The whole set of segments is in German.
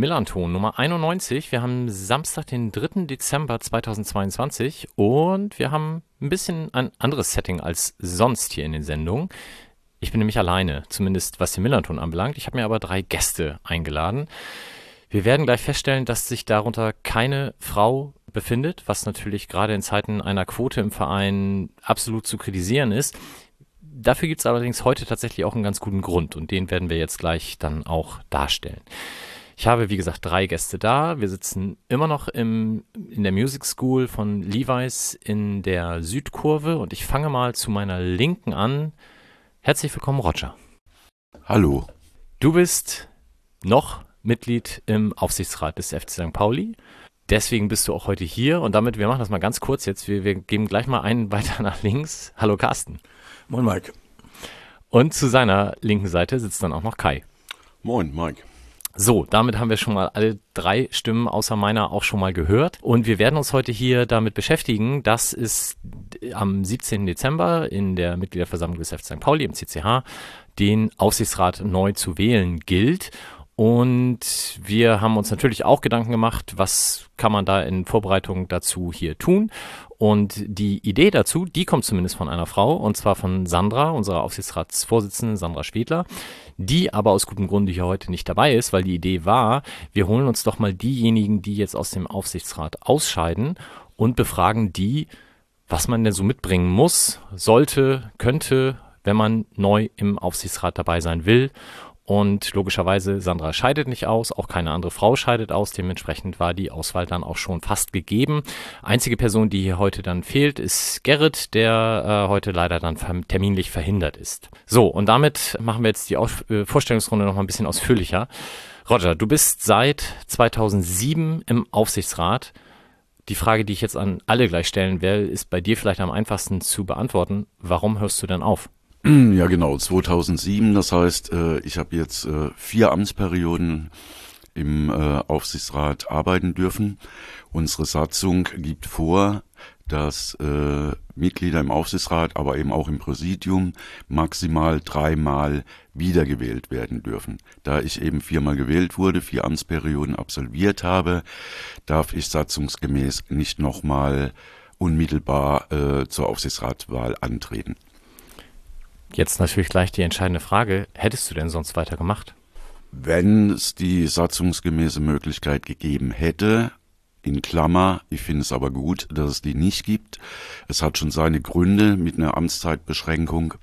Millanton Nummer 91. Wir haben Samstag, den 3. Dezember 2022 und wir haben ein bisschen ein anderes Setting als sonst hier in den Sendungen. Ich bin nämlich alleine, zumindest was den Millanton anbelangt. Ich habe mir aber drei Gäste eingeladen. Wir werden gleich feststellen, dass sich darunter keine Frau befindet, was natürlich gerade in Zeiten einer Quote im Verein absolut zu kritisieren ist. Dafür gibt es allerdings heute tatsächlich auch einen ganz guten Grund und den werden wir jetzt gleich dann auch darstellen. Ich habe, wie gesagt, drei Gäste da. Wir sitzen immer noch im, in der Music School von Levi's in der Südkurve und ich fange mal zu meiner Linken an. Herzlich willkommen, Roger. Hallo. Du bist noch Mitglied im Aufsichtsrat des FC St. Pauli. Deswegen bist du auch heute hier und damit, wir machen das mal ganz kurz jetzt. Wir, wir geben gleich mal einen weiter nach links. Hallo Carsten. Moin Mike. Und zu seiner linken Seite sitzt dann auch noch Kai. Moin Mike. So, damit haben wir schon mal alle drei Stimmen außer meiner auch schon mal gehört. Und wir werden uns heute hier damit beschäftigen, dass es am 17. Dezember in der Mitgliederversammlung des FC St. Pauli im CCH den Aufsichtsrat neu zu wählen gilt. Und wir haben uns natürlich auch Gedanken gemacht, was kann man da in Vorbereitung dazu hier tun. Und die Idee dazu, die kommt zumindest von einer Frau, und zwar von Sandra, unserer Aufsichtsratsvorsitzenden Sandra Schwedler, die aber aus gutem Grunde hier heute nicht dabei ist, weil die Idee war, wir holen uns doch mal diejenigen, die jetzt aus dem Aufsichtsrat ausscheiden und befragen die, was man denn so mitbringen muss, sollte, könnte, wenn man neu im Aufsichtsrat dabei sein will. Und logischerweise, Sandra scheidet nicht aus, auch keine andere Frau scheidet aus. Dementsprechend war die Auswahl dann auch schon fast gegeben. Einzige Person, die hier heute dann fehlt, ist Gerrit, der äh, heute leider dann terminlich verhindert ist. So, und damit machen wir jetzt die Aus äh, Vorstellungsrunde noch mal ein bisschen ausführlicher. Roger, du bist seit 2007 im Aufsichtsrat. Die Frage, die ich jetzt an alle gleich stellen werde, ist bei dir vielleicht am einfachsten zu beantworten. Warum hörst du denn auf? Ja, genau, 2007. Das heißt, äh, ich habe jetzt äh, vier Amtsperioden im äh, Aufsichtsrat arbeiten dürfen. Unsere Satzung gibt vor, dass Mitglieder im Aufsichtsrat, aber eben auch im Präsidium maximal dreimal wiedergewählt werden dürfen. Da ich eben viermal gewählt wurde, vier Amtsperioden absolviert habe, darf ich satzungsgemäß nicht nochmal unmittelbar zur Aufsichtsratwahl antreten. Jetzt natürlich gleich die entscheidende Frage, hättest du denn sonst weiter gemacht? Wenn es die satzungsgemäße Möglichkeit gegeben hätte, in Klammer, ich finde es aber gut, dass es die nicht gibt. Es hat schon seine Gründe mit einer Amtszeitbeschränkung.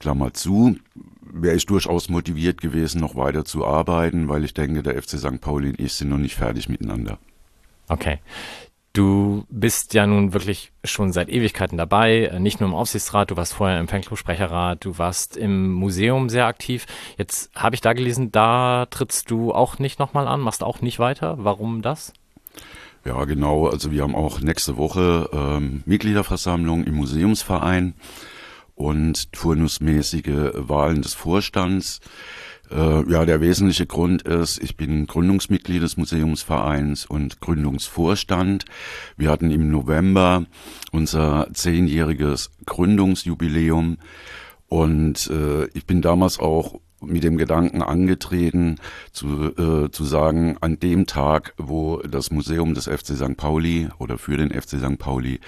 Klammer zu, wäre ich durchaus motiviert gewesen, noch weiter zu arbeiten, weil ich denke, der FC St. Pauli und ich sind noch nicht fertig miteinander. Okay. Du bist ja nun wirklich schon seit Ewigkeiten dabei, äh, nicht nur im Aufsichtsrat, du warst vorher im Fanclub-Sprecherrat, du warst im Museum sehr aktiv. Jetzt habe ich da gelesen, da trittst du auch nicht nochmal an, machst auch nicht weiter. Warum das? Ja, genau. Also wir haben auch nächste Woche ähm, Mitgliederversammlung im Museumsverein und turnusmäßige Wahlen des Vorstands. Äh, ja, der wesentliche Grund ist, ich bin Gründungsmitglied des Museumsvereins und Gründungsvorstand. Wir hatten im November unser zehnjähriges Gründungsjubiläum und äh, ich bin damals auch mit dem Gedanken angetreten, zu, äh, zu sagen, an dem Tag, wo das Museum des FC St. Pauli oder für den FC St. Pauli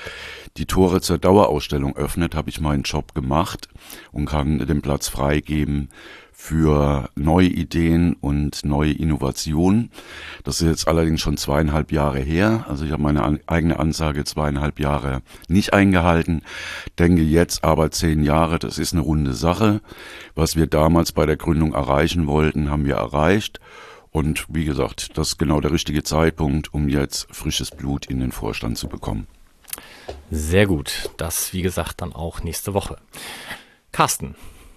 die Tore zur Dauerausstellung öffnet, habe ich meinen Job gemacht und kann den Platz freigeben für neue Ideen und neue Innovationen. Das ist jetzt allerdings schon zweieinhalb Jahre her. Also ich habe meine eigene Ansage zweieinhalb Jahre nicht eingehalten. Denke jetzt aber zehn Jahre, das ist eine runde Sache. Was wir damals bei der Gründung erreichen wollten, haben wir erreicht. Und wie gesagt, das ist genau der richtige Zeitpunkt, um jetzt frisches Blut in den Vorstand zu bekommen. Sehr gut. Das, wie gesagt, dann auch nächste Woche. Carsten,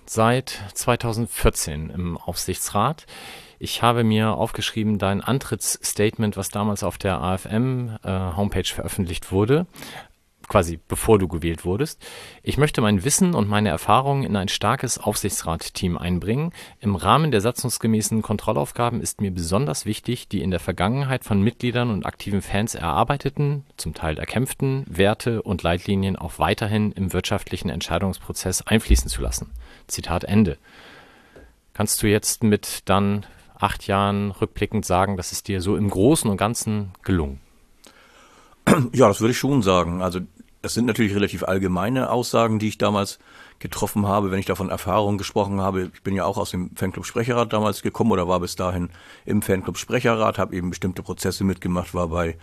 seit 2014 im Aufsichtsrat. Ich habe mir aufgeschrieben dein Antrittsstatement, was damals auf der AFM äh, veröffentlicht wurde. Quasi bevor du gewählt wurdest. Ich möchte mein Wissen und meine Erfahrungen in ein starkes Aufsichtsratteam einbringen. Im Rahmen der satzungsgemäßen Kontrollaufgaben ist mir besonders wichtig, die in der Vergangenheit von Mitgliedern und aktiven Fans erarbeiteten, zum Teil erkämpften Werte und Leitlinien auch weiterhin im wirtschaftlichen Entscheidungsprozess einfließen zu lassen. Zitat Ende. Kannst du jetzt mit dann acht Jahren rückblickend sagen, dass es dir so im Großen und Ganzen gelungen? Ja, das würde ich schon sagen. Also das sind natürlich relativ allgemeine Aussagen, die ich damals getroffen habe, wenn ich davon Erfahrungen gesprochen habe. Ich bin ja auch aus dem Fanclub Sprecherrat damals gekommen oder war bis dahin im Fanclub Sprecherrat, habe eben bestimmte Prozesse mitgemacht, war bei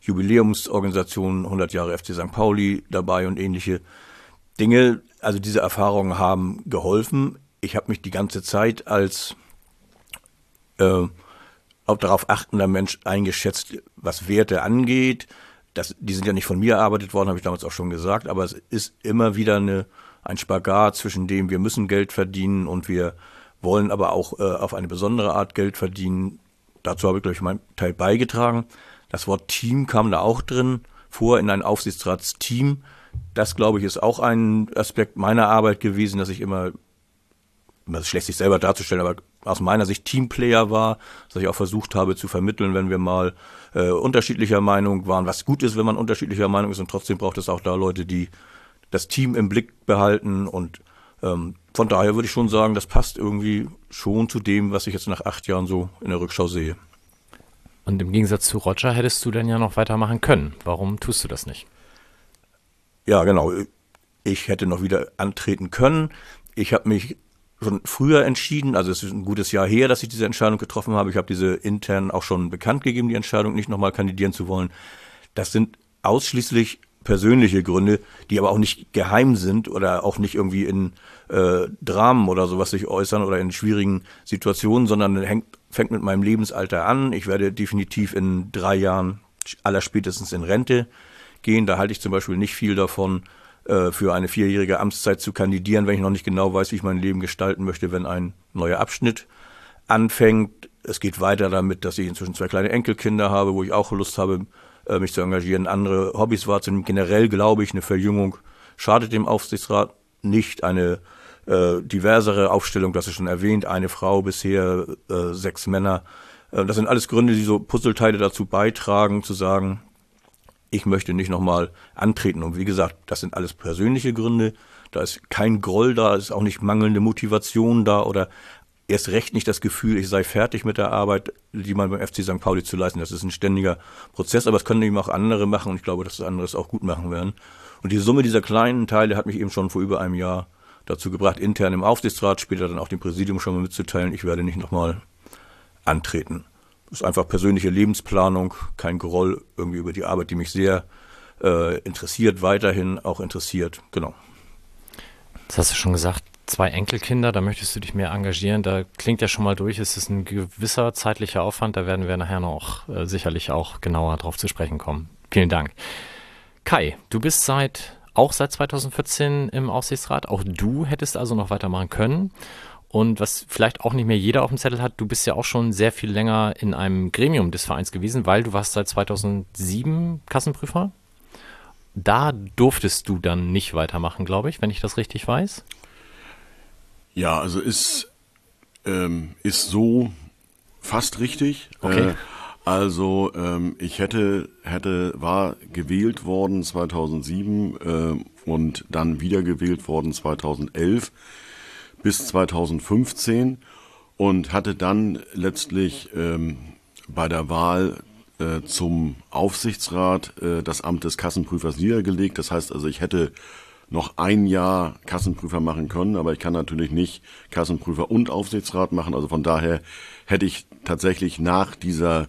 Jubiläumsorganisationen 100 Jahre FC St. Pauli dabei und ähnliche Dinge. Also diese Erfahrungen haben geholfen. Ich habe mich die ganze Zeit als äh, auch darauf achtender Mensch eingeschätzt, was Werte angeht, das, die sind ja nicht von mir erarbeitet worden, habe ich damals auch schon gesagt, aber es ist immer wieder eine, ein Spagat zwischen dem, wir müssen Geld verdienen und wir wollen aber auch äh, auf eine besondere Art Geld verdienen. Dazu habe ich, glaube ich, meinen Teil beigetragen. Das Wort Team kam da auch drin vor in ein Aufsichtsratsteam. Das, glaube ich, ist auch ein Aspekt meiner Arbeit gewesen, dass ich immer, immer schlecht sich selber darzustellen, aber aus meiner Sicht Teamplayer war, dass ich auch versucht habe zu vermitteln, wenn wir mal äh, unterschiedlicher Meinung waren, was gut ist, wenn man unterschiedlicher Meinung ist und trotzdem braucht es auch da Leute, die das Team im Blick behalten und ähm, von daher würde ich schon sagen, das passt irgendwie schon zu dem, was ich jetzt nach acht Jahren so in der Rückschau sehe. Und im Gegensatz zu Roger hättest du dann ja noch weitermachen können. Warum tust du das nicht? Ja, genau. Ich hätte noch wieder antreten können. Ich habe mich schon früher entschieden, also es ist ein gutes Jahr her, dass ich diese Entscheidung getroffen habe. Ich habe diese intern auch schon bekannt gegeben, die Entscheidung, nicht nochmal kandidieren zu wollen. Das sind ausschließlich persönliche Gründe, die aber auch nicht geheim sind oder auch nicht irgendwie in äh, Dramen oder sowas sich äußern oder in schwierigen Situationen, sondern hängt, fängt mit meinem Lebensalter an. Ich werde definitiv in drei Jahren allerspätestens in Rente gehen. Da halte ich zum Beispiel nicht viel davon, äh, für eine vierjährige Amtszeit zu kandidieren, wenn ich noch nicht genau weiß, wie ich mein Leben gestalten möchte, wenn ein neuer Abschnitt anfängt. Es geht weiter damit, dass ich inzwischen zwei kleine Enkelkinder habe, wo ich auch Lust habe, äh, mich zu engagieren, andere Hobbys wahrzunehmen. Generell glaube ich, eine Verjüngung schadet dem Aufsichtsrat nicht. Eine äh, diversere Aufstellung, das ist schon erwähnt, eine Frau bisher, äh, sechs Männer. Äh, das sind alles Gründe, die so Puzzleteile dazu beitragen, zu sagen, ich möchte nicht nochmal antreten. Und wie gesagt, das sind alles persönliche Gründe. Da ist kein Groll da, ist auch nicht mangelnde Motivation da oder erst recht nicht das Gefühl, ich sei fertig mit der Arbeit, die man beim FC St. Pauli zu leisten. Das ist ein ständiger Prozess, aber es können eben auch andere machen und ich glaube, dass das andere es auch gut machen werden. Und die Summe dieser kleinen Teile hat mich eben schon vor über einem Jahr dazu gebracht, intern im Aufsichtsrat, später dann auch dem Präsidium schon mal mitzuteilen, ich werde nicht nochmal antreten ist einfach persönliche Lebensplanung, kein Groll irgendwie über die Arbeit, die mich sehr äh, interessiert, weiterhin auch interessiert. Genau. Das hast du schon gesagt, zwei Enkelkinder, da möchtest du dich mehr engagieren. Da klingt ja schon mal durch, es ist ein gewisser zeitlicher Aufwand. Da werden wir nachher noch äh, sicherlich auch genauer drauf zu sprechen kommen. Vielen Dank. Kai, du bist seit auch seit 2014 im Aufsichtsrat. Auch du hättest also noch weitermachen können. Und was vielleicht auch nicht mehr jeder auf dem Zettel hat, du bist ja auch schon sehr viel länger in einem Gremium des Vereins gewesen, weil du warst seit 2007 Kassenprüfer. Da durftest du dann nicht weitermachen, glaube ich, wenn ich das richtig weiß. Ja, also ist, ähm, ist so fast richtig. Okay. Äh, also ähm, ich hätte, hätte, war gewählt worden 2007 äh, und dann wieder gewählt worden 2011 bis 2015 und hatte dann letztlich ähm, bei der Wahl äh, zum Aufsichtsrat äh, das Amt des Kassenprüfers niedergelegt. Das heißt also, ich hätte noch ein Jahr Kassenprüfer machen können, aber ich kann natürlich nicht Kassenprüfer und Aufsichtsrat machen. Also von daher hätte ich tatsächlich nach dieser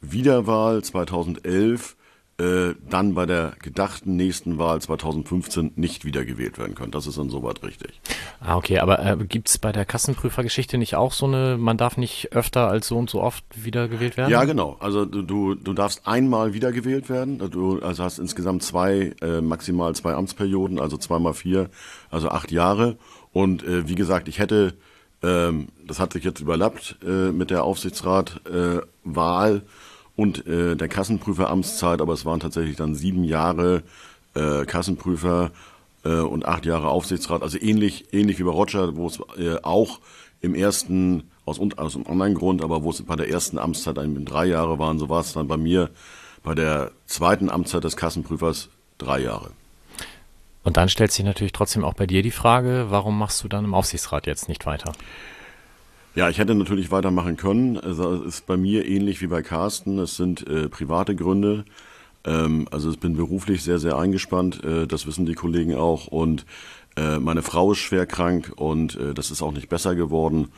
Wiederwahl 2011 äh, dann bei der gedachten nächsten Wahl 2015 nicht wiedergewählt werden können. Das ist insoweit richtig. Ah, okay, aber äh, gibt es bei der Kassenprüfergeschichte nicht auch so eine, man darf nicht öfter als so und so oft wiedergewählt werden? Ja, genau. Also du, du darfst einmal wiedergewählt werden. Du also hast insgesamt zwei, äh, maximal zwei Amtsperioden, also zweimal vier, also acht Jahre. Und äh, wie gesagt, ich hätte, ähm, das hat sich jetzt überlappt äh, mit der Aufsichtsratwahl. Äh, und äh, der Kassenprüferamtszeit, aber es waren tatsächlich dann sieben Jahre äh, Kassenprüfer äh, und acht Jahre Aufsichtsrat. Also ähnlich, ähnlich wie bei Roger, wo es äh, auch im ersten, aus, aus einem anderen Grund, aber wo es bei der ersten Amtszeit ein, drei Jahre waren, so war es dann bei mir bei der zweiten Amtszeit des Kassenprüfers drei Jahre. Und dann stellt sich natürlich trotzdem auch bei dir die Frage, warum machst du dann im Aufsichtsrat jetzt nicht weiter? Ja, ich hätte natürlich weitermachen können. Also es ist bei mir ähnlich wie bei Carsten. Es sind äh, private Gründe. Ähm, also ich bin beruflich sehr, sehr eingespannt. Äh, das wissen die Kollegen auch. Und äh, meine Frau ist schwer krank und äh, das ist auch nicht besser geworden.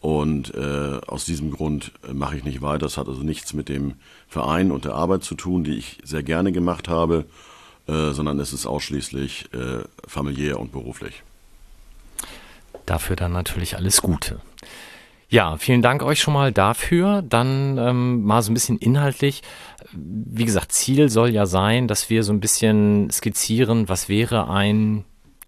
Und äh, aus diesem Grund äh, mache ich nicht weiter. Das hat also nichts mit dem Verein und der Arbeit zu tun, die ich sehr gerne gemacht habe, sondern es ist ausschließlich familiär und beruflich. Dafür dann natürlich alles Gute. Ja, vielen Dank euch schon mal dafür. Dann ähm, mal so ein bisschen inhaltlich. Wie gesagt, Ziel soll ja sein, dass wir so ein bisschen skizzieren, was wäre ein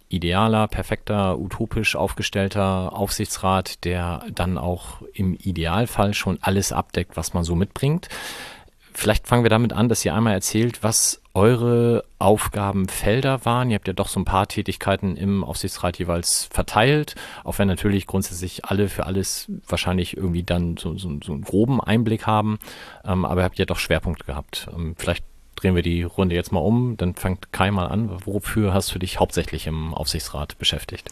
idealer, perfekter, utopisch aufgestellter Aufsichtsrat, der dann auch im Idealfall schon alles abdeckt, was man so mitbringt. Vielleicht fangen wir damit an, dass ihr einmal erzählt, was eure Aufgabenfelder waren. Ihr habt ja doch so ein paar Tätigkeiten im Aufsichtsrat jeweils verteilt, auch wenn natürlich grundsätzlich alle für alles wahrscheinlich irgendwie dann so, so, so einen groben Einblick haben. Ähm, aber ihr habt ja doch Schwerpunkte gehabt. Ähm, vielleicht drehen wir die Runde jetzt mal um. Dann fängt Kai mal an. Wofür hast du dich hauptsächlich im Aufsichtsrat beschäftigt?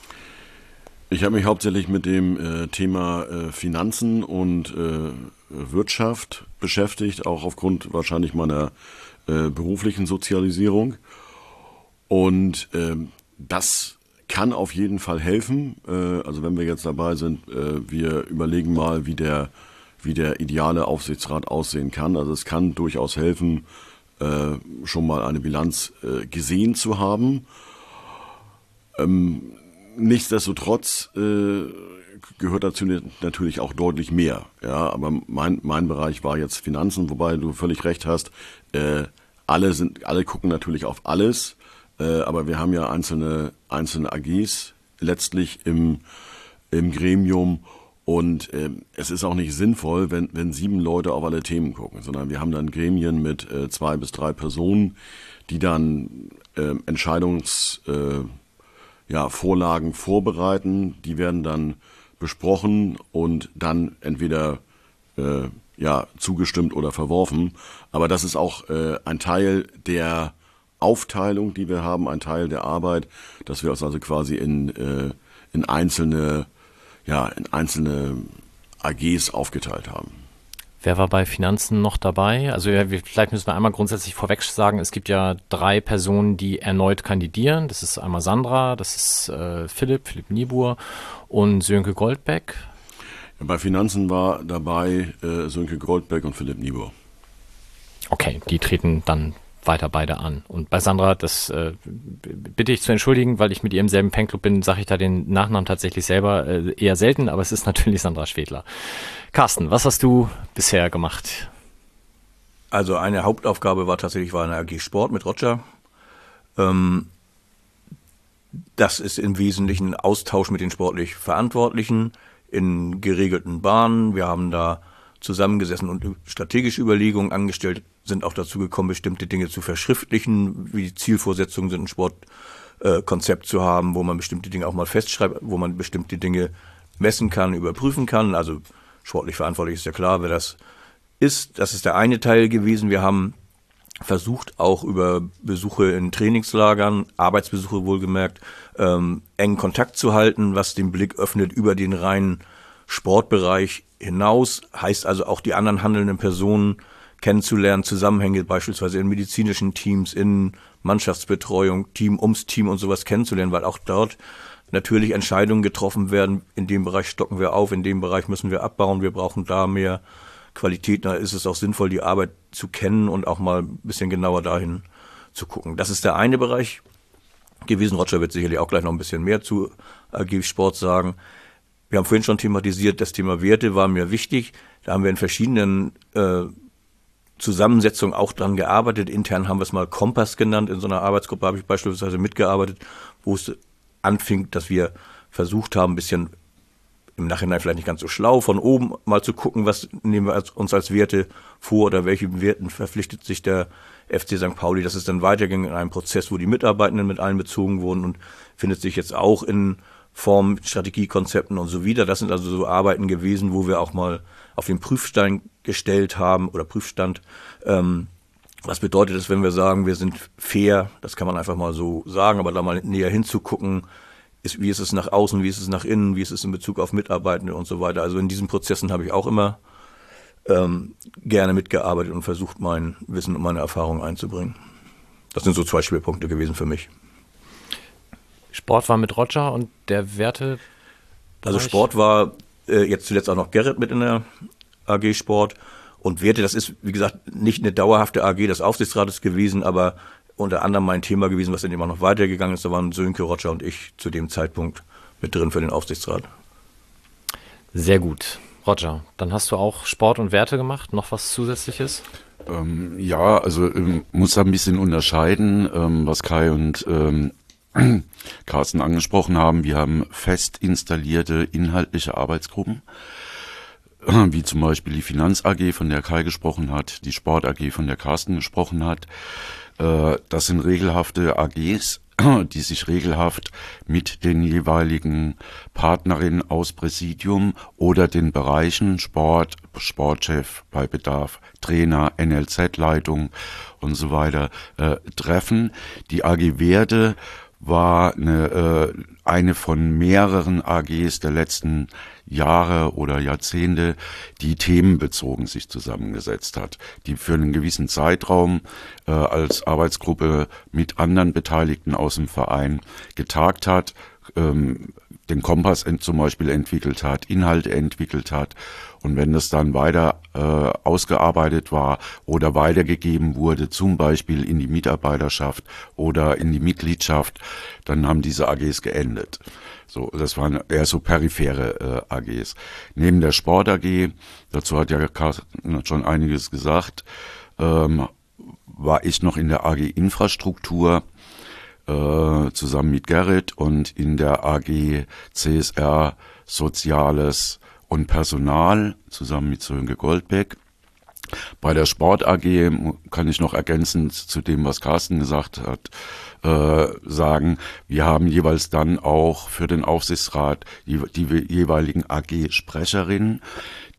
Ich habe mich hauptsächlich mit dem äh, Thema äh, Finanzen und äh, Wirtschaft beschäftigt, auch aufgrund wahrscheinlich meiner äh, beruflichen Sozialisierung. Und ähm, das kann auf jeden Fall helfen. Äh, also wenn wir jetzt dabei sind, äh, wir überlegen mal, wie der, wie der ideale Aufsichtsrat aussehen kann. Also es kann durchaus helfen, äh, schon mal eine Bilanz äh, gesehen zu haben. Ähm, nichtsdestotrotz äh, gehört dazu natürlich auch deutlich mehr. Ja, aber mein, mein Bereich war jetzt Finanzen, wobei du völlig recht hast. Äh, alle sind, alle gucken natürlich auf alles, äh, aber wir haben ja einzelne, einzelne AGs letztlich im, im Gremium und äh, es ist auch nicht sinnvoll, wenn, wenn sieben Leute auf alle Themen gucken, sondern wir haben dann Gremien mit äh, zwei bis drei Personen, die dann äh, Entscheidungs äh, ja, Vorlagen vorbereiten. Die werden dann besprochen und dann entweder äh, ja, zugestimmt oder verworfen. Aber das ist auch äh, ein Teil der Aufteilung, die wir haben, ein Teil der Arbeit, dass wir uns also quasi in, äh, in einzelne, ja, in einzelne AGs aufgeteilt haben. Wer war bei Finanzen noch dabei? Also ja, vielleicht müssen wir einmal grundsätzlich vorweg sagen, es gibt ja drei Personen, die erneut kandidieren. Das ist einmal Sandra, das ist äh, Philipp, Philipp Niebuhr und Sönke Goldbeck. Ja, bei Finanzen war dabei äh, Sönke Goldbeck und Philipp Niebuhr. Okay, die treten dann weiter beide an. Und bei Sandra, das äh, bitte ich zu entschuldigen, weil ich mit ihr im selben Fanclub bin, sage ich da den Nachnamen tatsächlich selber äh, eher selten, aber es ist natürlich Sandra Schwedler. Carsten, was hast du bisher gemacht? Also eine Hauptaufgabe war tatsächlich war eine AG Sport mit Roger. Ähm, das ist im Wesentlichen Austausch mit den sportlich Verantwortlichen in geregelten Bahnen. Wir haben da zusammengesessen und strategische Überlegungen angestellt, sind auch dazu gekommen, bestimmte Dinge zu verschriftlichen, wie Zielvorsetzungen sind, ein Sportkonzept äh, zu haben, wo man bestimmte Dinge auch mal festschreibt, wo man bestimmte Dinge messen kann, überprüfen kann. Also sportlich verantwortlich ist ja klar, wer das ist. Das ist der eine Teil gewesen. Wir haben versucht auch über Besuche in Trainingslagern, Arbeitsbesuche wohlgemerkt, ähm, engen Kontakt zu halten, was den Blick öffnet über den reinen Sportbereich hinaus, heißt also auch die anderen handelnden Personen kennenzulernen, Zusammenhänge beispielsweise in medizinischen Teams, in Mannschaftsbetreuung, Team ums Team und sowas kennenzulernen, weil auch dort natürlich Entscheidungen getroffen werden, in dem Bereich stocken wir auf, in dem Bereich müssen wir abbauen, wir brauchen da mehr Qualität, da ist es auch sinnvoll, die Arbeit zu kennen und auch mal ein bisschen genauer dahin zu gucken. Das ist der eine Bereich gewesen. Roger wird sicherlich auch gleich noch ein bisschen mehr zu AG Sport sagen. Wir haben vorhin schon thematisiert, das Thema Werte war mir wichtig. Da haben wir in verschiedenen äh, Zusammensetzungen auch dran gearbeitet. Intern haben wir es mal Kompass genannt. In so einer Arbeitsgruppe habe ich beispielsweise mitgearbeitet, wo es anfing, dass wir versucht haben, ein bisschen im Nachhinein vielleicht nicht ganz so schlau, von oben mal zu gucken, was nehmen wir als, uns als Werte vor oder welche Werten verpflichtet sich der FC St. Pauli, dass es dann weiterging in einem Prozess, wo die Mitarbeitenden mit einbezogen wurden und findet sich jetzt auch in Form, Strategiekonzepten und so wieder. Das sind also so Arbeiten gewesen, wo wir auch mal auf den Prüfstein gestellt haben oder Prüfstand. Ähm, was bedeutet das, wenn wir sagen, wir sind fair? Das kann man einfach mal so sagen, aber da mal näher hinzugucken, ist, wie ist es nach außen, wie ist es nach innen, wie ist es in Bezug auf Mitarbeitende und so weiter. Also in diesen Prozessen habe ich auch immer ähm, gerne mitgearbeitet und versucht, mein Wissen und meine Erfahrungen einzubringen. Das sind so zwei Schwerpunkte gewesen für mich. Sport war mit Roger und der Werte. Also Sport war äh, jetzt zuletzt auch noch Gerrit mit in der AG Sport. Und Werte, das ist, wie gesagt, nicht eine dauerhafte AG des Aufsichtsrates gewesen, aber unter anderem mein Thema gewesen, was dann immer noch weitergegangen ist. Da waren Sönke, Roger und ich zu dem Zeitpunkt mit drin für den Aufsichtsrat. Sehr gut. Roger, dann hast du auch Sport und Werte gemacht. Noch was Zusätzliches? Ähm, ja, also ähm, muss da ein bisschen unterscheiden, ähm, was Kai und ähm, Carsten angesprochen haben. Wir haben fest installierte inhaltliche Arbeitsgruppen, wie zum Beispiel die Finanz AG, von der Kai gesprochen hat, die Sport AG, von der Carsten gesprochen hat. Äh, das sind regelhafte AGs, die sich regelhaft mit den jeweiligen Partnerinnen aus Präsidium oder den Bereichen Sport, Sportchef bei Bedarf, Trainer, NLZ-Leitung und so weiter äh, treffen. Die AG Werde war eine, äh, eine von mehreren AGs der letzten Jahre oder Jahrzehnte, die themenbezogen sich zusammengesetzt hat, die für einen gewissen Zeitraum äh, als Arbeitsgruppe mit anderen Beteiligten aus dem Verein getagt hat, ähm, den Kompass zum Beispiel entwickelt hat, Inhalte entwickelt hat. Und wenn das dann weiter äh, ausgearbeitet war oder weitergegeben wurde, zum Beispiel in die Mitarbeiterschaft oder in die Mitgliedschaft, dann haben diese AGs geendet. So, das waren eher so periphere äh, AGs. Neben der Sport AG, dazu hat ja Carsten schon einiges gesagt, ähm, war ich noch in der AG Infrastruktur äh, zusammen mit Gerrit und in der AG CSR Soziales und Personal zusammen mit Sönke Goldbeck. Bei der Sport AG kann ich noch ergänzend zu dem, was Carsten gesagt hat, äh, sagen, wir haben jeweils dann auch für den Aufsichtsrat die, die jeweiligen AG-Sprecherinnen,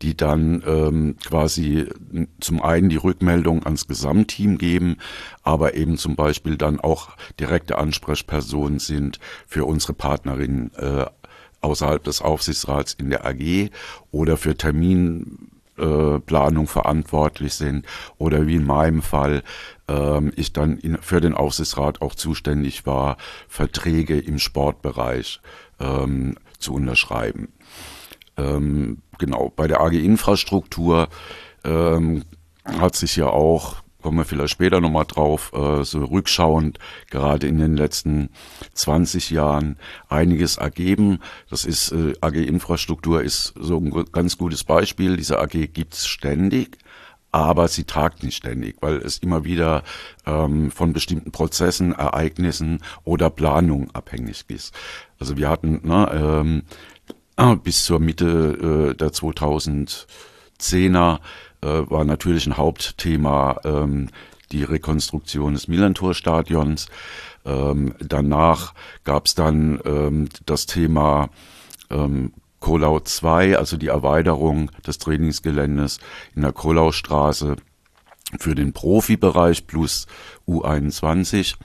die dann ähm, quasi zum einen die Rückmeldung ans Gesamtteam geben, aber eben zum Beispiel dann auch direkte Ansprechpersonen sind für unsere Partnerinnen äh, außerhalb des Aufsichtsrats in der AG oder für Termin äh, Planung verantwortlich sind oder wie in meinem Fall ähm, ich dann in, für den Aufsichtsrat auch zuständig war, Verträge im Sportbereich ähm, zu unterschreiben. Ähm, genau, bei der AG Infrastruktur ähm, hat sich ja auch kommen wir vielleicht später nochmal drauf, äh, so rückschauend, gerade in den letzten 20 Jahren einiges ergeben. Das ist, äh, AG Infrastruktur ist so ein ganz gutes Beispiel. Diese AG gibt's ständig aber sie tagt nicht ständig, weil es immer wieder ähm, von bestimmten Prozessen, Ereignissen oder Planungen abhängig ist. Also wir hatten ne, ähm, bis zur Mitte äh, der 2010er äh, war natürlich ein Hauptthema ähm, die Rekonstruktion des Millantor-Stadions. Ähm, danach gab es dann ähm, das Thema ähm, Kolau 2, also die Erweiterung des Trainingsgeländes in der Kolaustraße für den Profibereich plus U21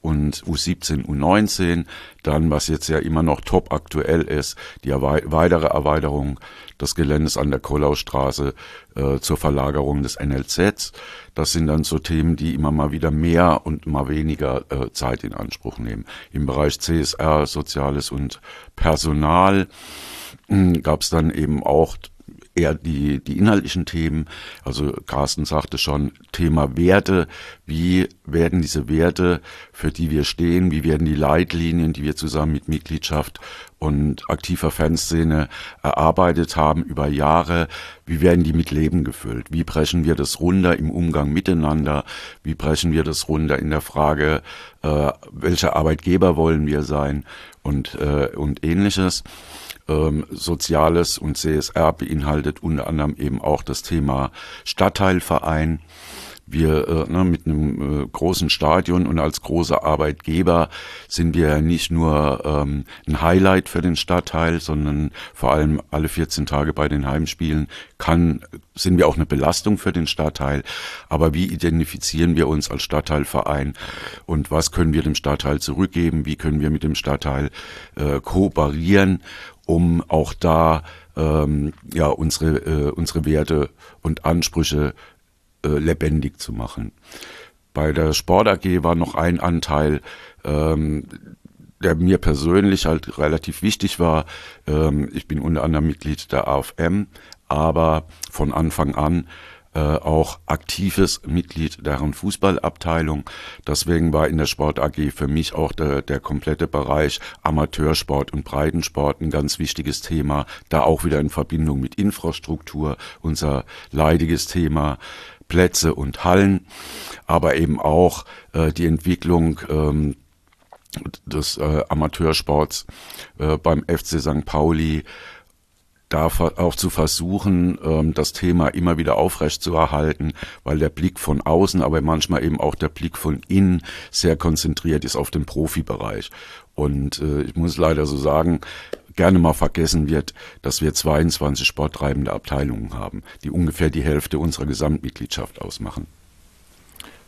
und U17, U19. Dann, was jetzt ja immer noch top aktuell ist, die weitere Erweiterung des Geländes an der Kollaustraße äh, zur Verlagerung des NLZs. Das sind dann so Themen, die immer mal wieder mehr und mal weniger äh, Zeit in Anspruch nehmen. Im Bereich CSR, Soziales und Personal hm, gab es dann eben auch eher die, die inhaltlichen Themen. Also Carsten sagte schon, Thema Werte. Wie werden diese Werte, für die wir stehen, wie werden die Leitlinien, die wir zusammen mit Mitgliedschaft und aktiver Fanszene erarbeitet haben über Jahre, wie werden die mit Leben gefüllt? Wie brechen wir das runter im Umgang miteinander? Wie brechen wir das runter in der Frage, äh, welcher Arbeitgeber wollen wir sein und, äh, und ähnliches? Ähm, Soziales und CSR beinhaltet unter anderem eben auch das Thema Stadtteilverein wir äh, ne, mit einem äh, großen Stadion und als großer Arbeitgeber sind wir nicht nur ähm, ein Highlight für den Stadtteil, sondern vor allem alle 14 Tage bei den Heimspielen kann, sind wir auch eine Belastung für den Stadtteil. Aber wie identifizieren wir uns als Stadtteilverein und was können wir dem Stadtteil zurückgeben? Wie können wir mit dem Stadtteil äh, kooperieren, um auch da ähm, ja unsere äh, unsere Werte und Ansprüche äh, lebendig zu machen. Bei der Sport AG war noch ein Anteil, ähm, der mir persönlich halt relativ wichtig war. Ähm, ich bin unter anderem Mitglied der AFM, aber von Anfang an äh, auch aktives Mitglied deren Fußballabteilung. Deswegen war in der Sport AG für mich auch der, der komplette Bereich Amateursport und Breitensport ein ganz wichtiges Thema. Da auch wieder in Verbindung mit Infrastruktur, unser leidiges Thema. Plätze und Hallen, aber eben auch äh, die Entwicklung ähm, des äh, Amateursports äh, beim FC St. Pauli, da auch zu versuchen, ähm, das Thema immer wieder aufrecht weil der Blick von außen, aber manchmal eben auch der Blick von innen sehr konzentriert ist auf den Profibereich. Und äh, ich muss leider so sagen, gerne mal vergessen wird, dass wir 22 sporttreibende Abteilungen haben, die ungefähr die Hälfte unserer Gesamtmitgliedschaft ausmachen.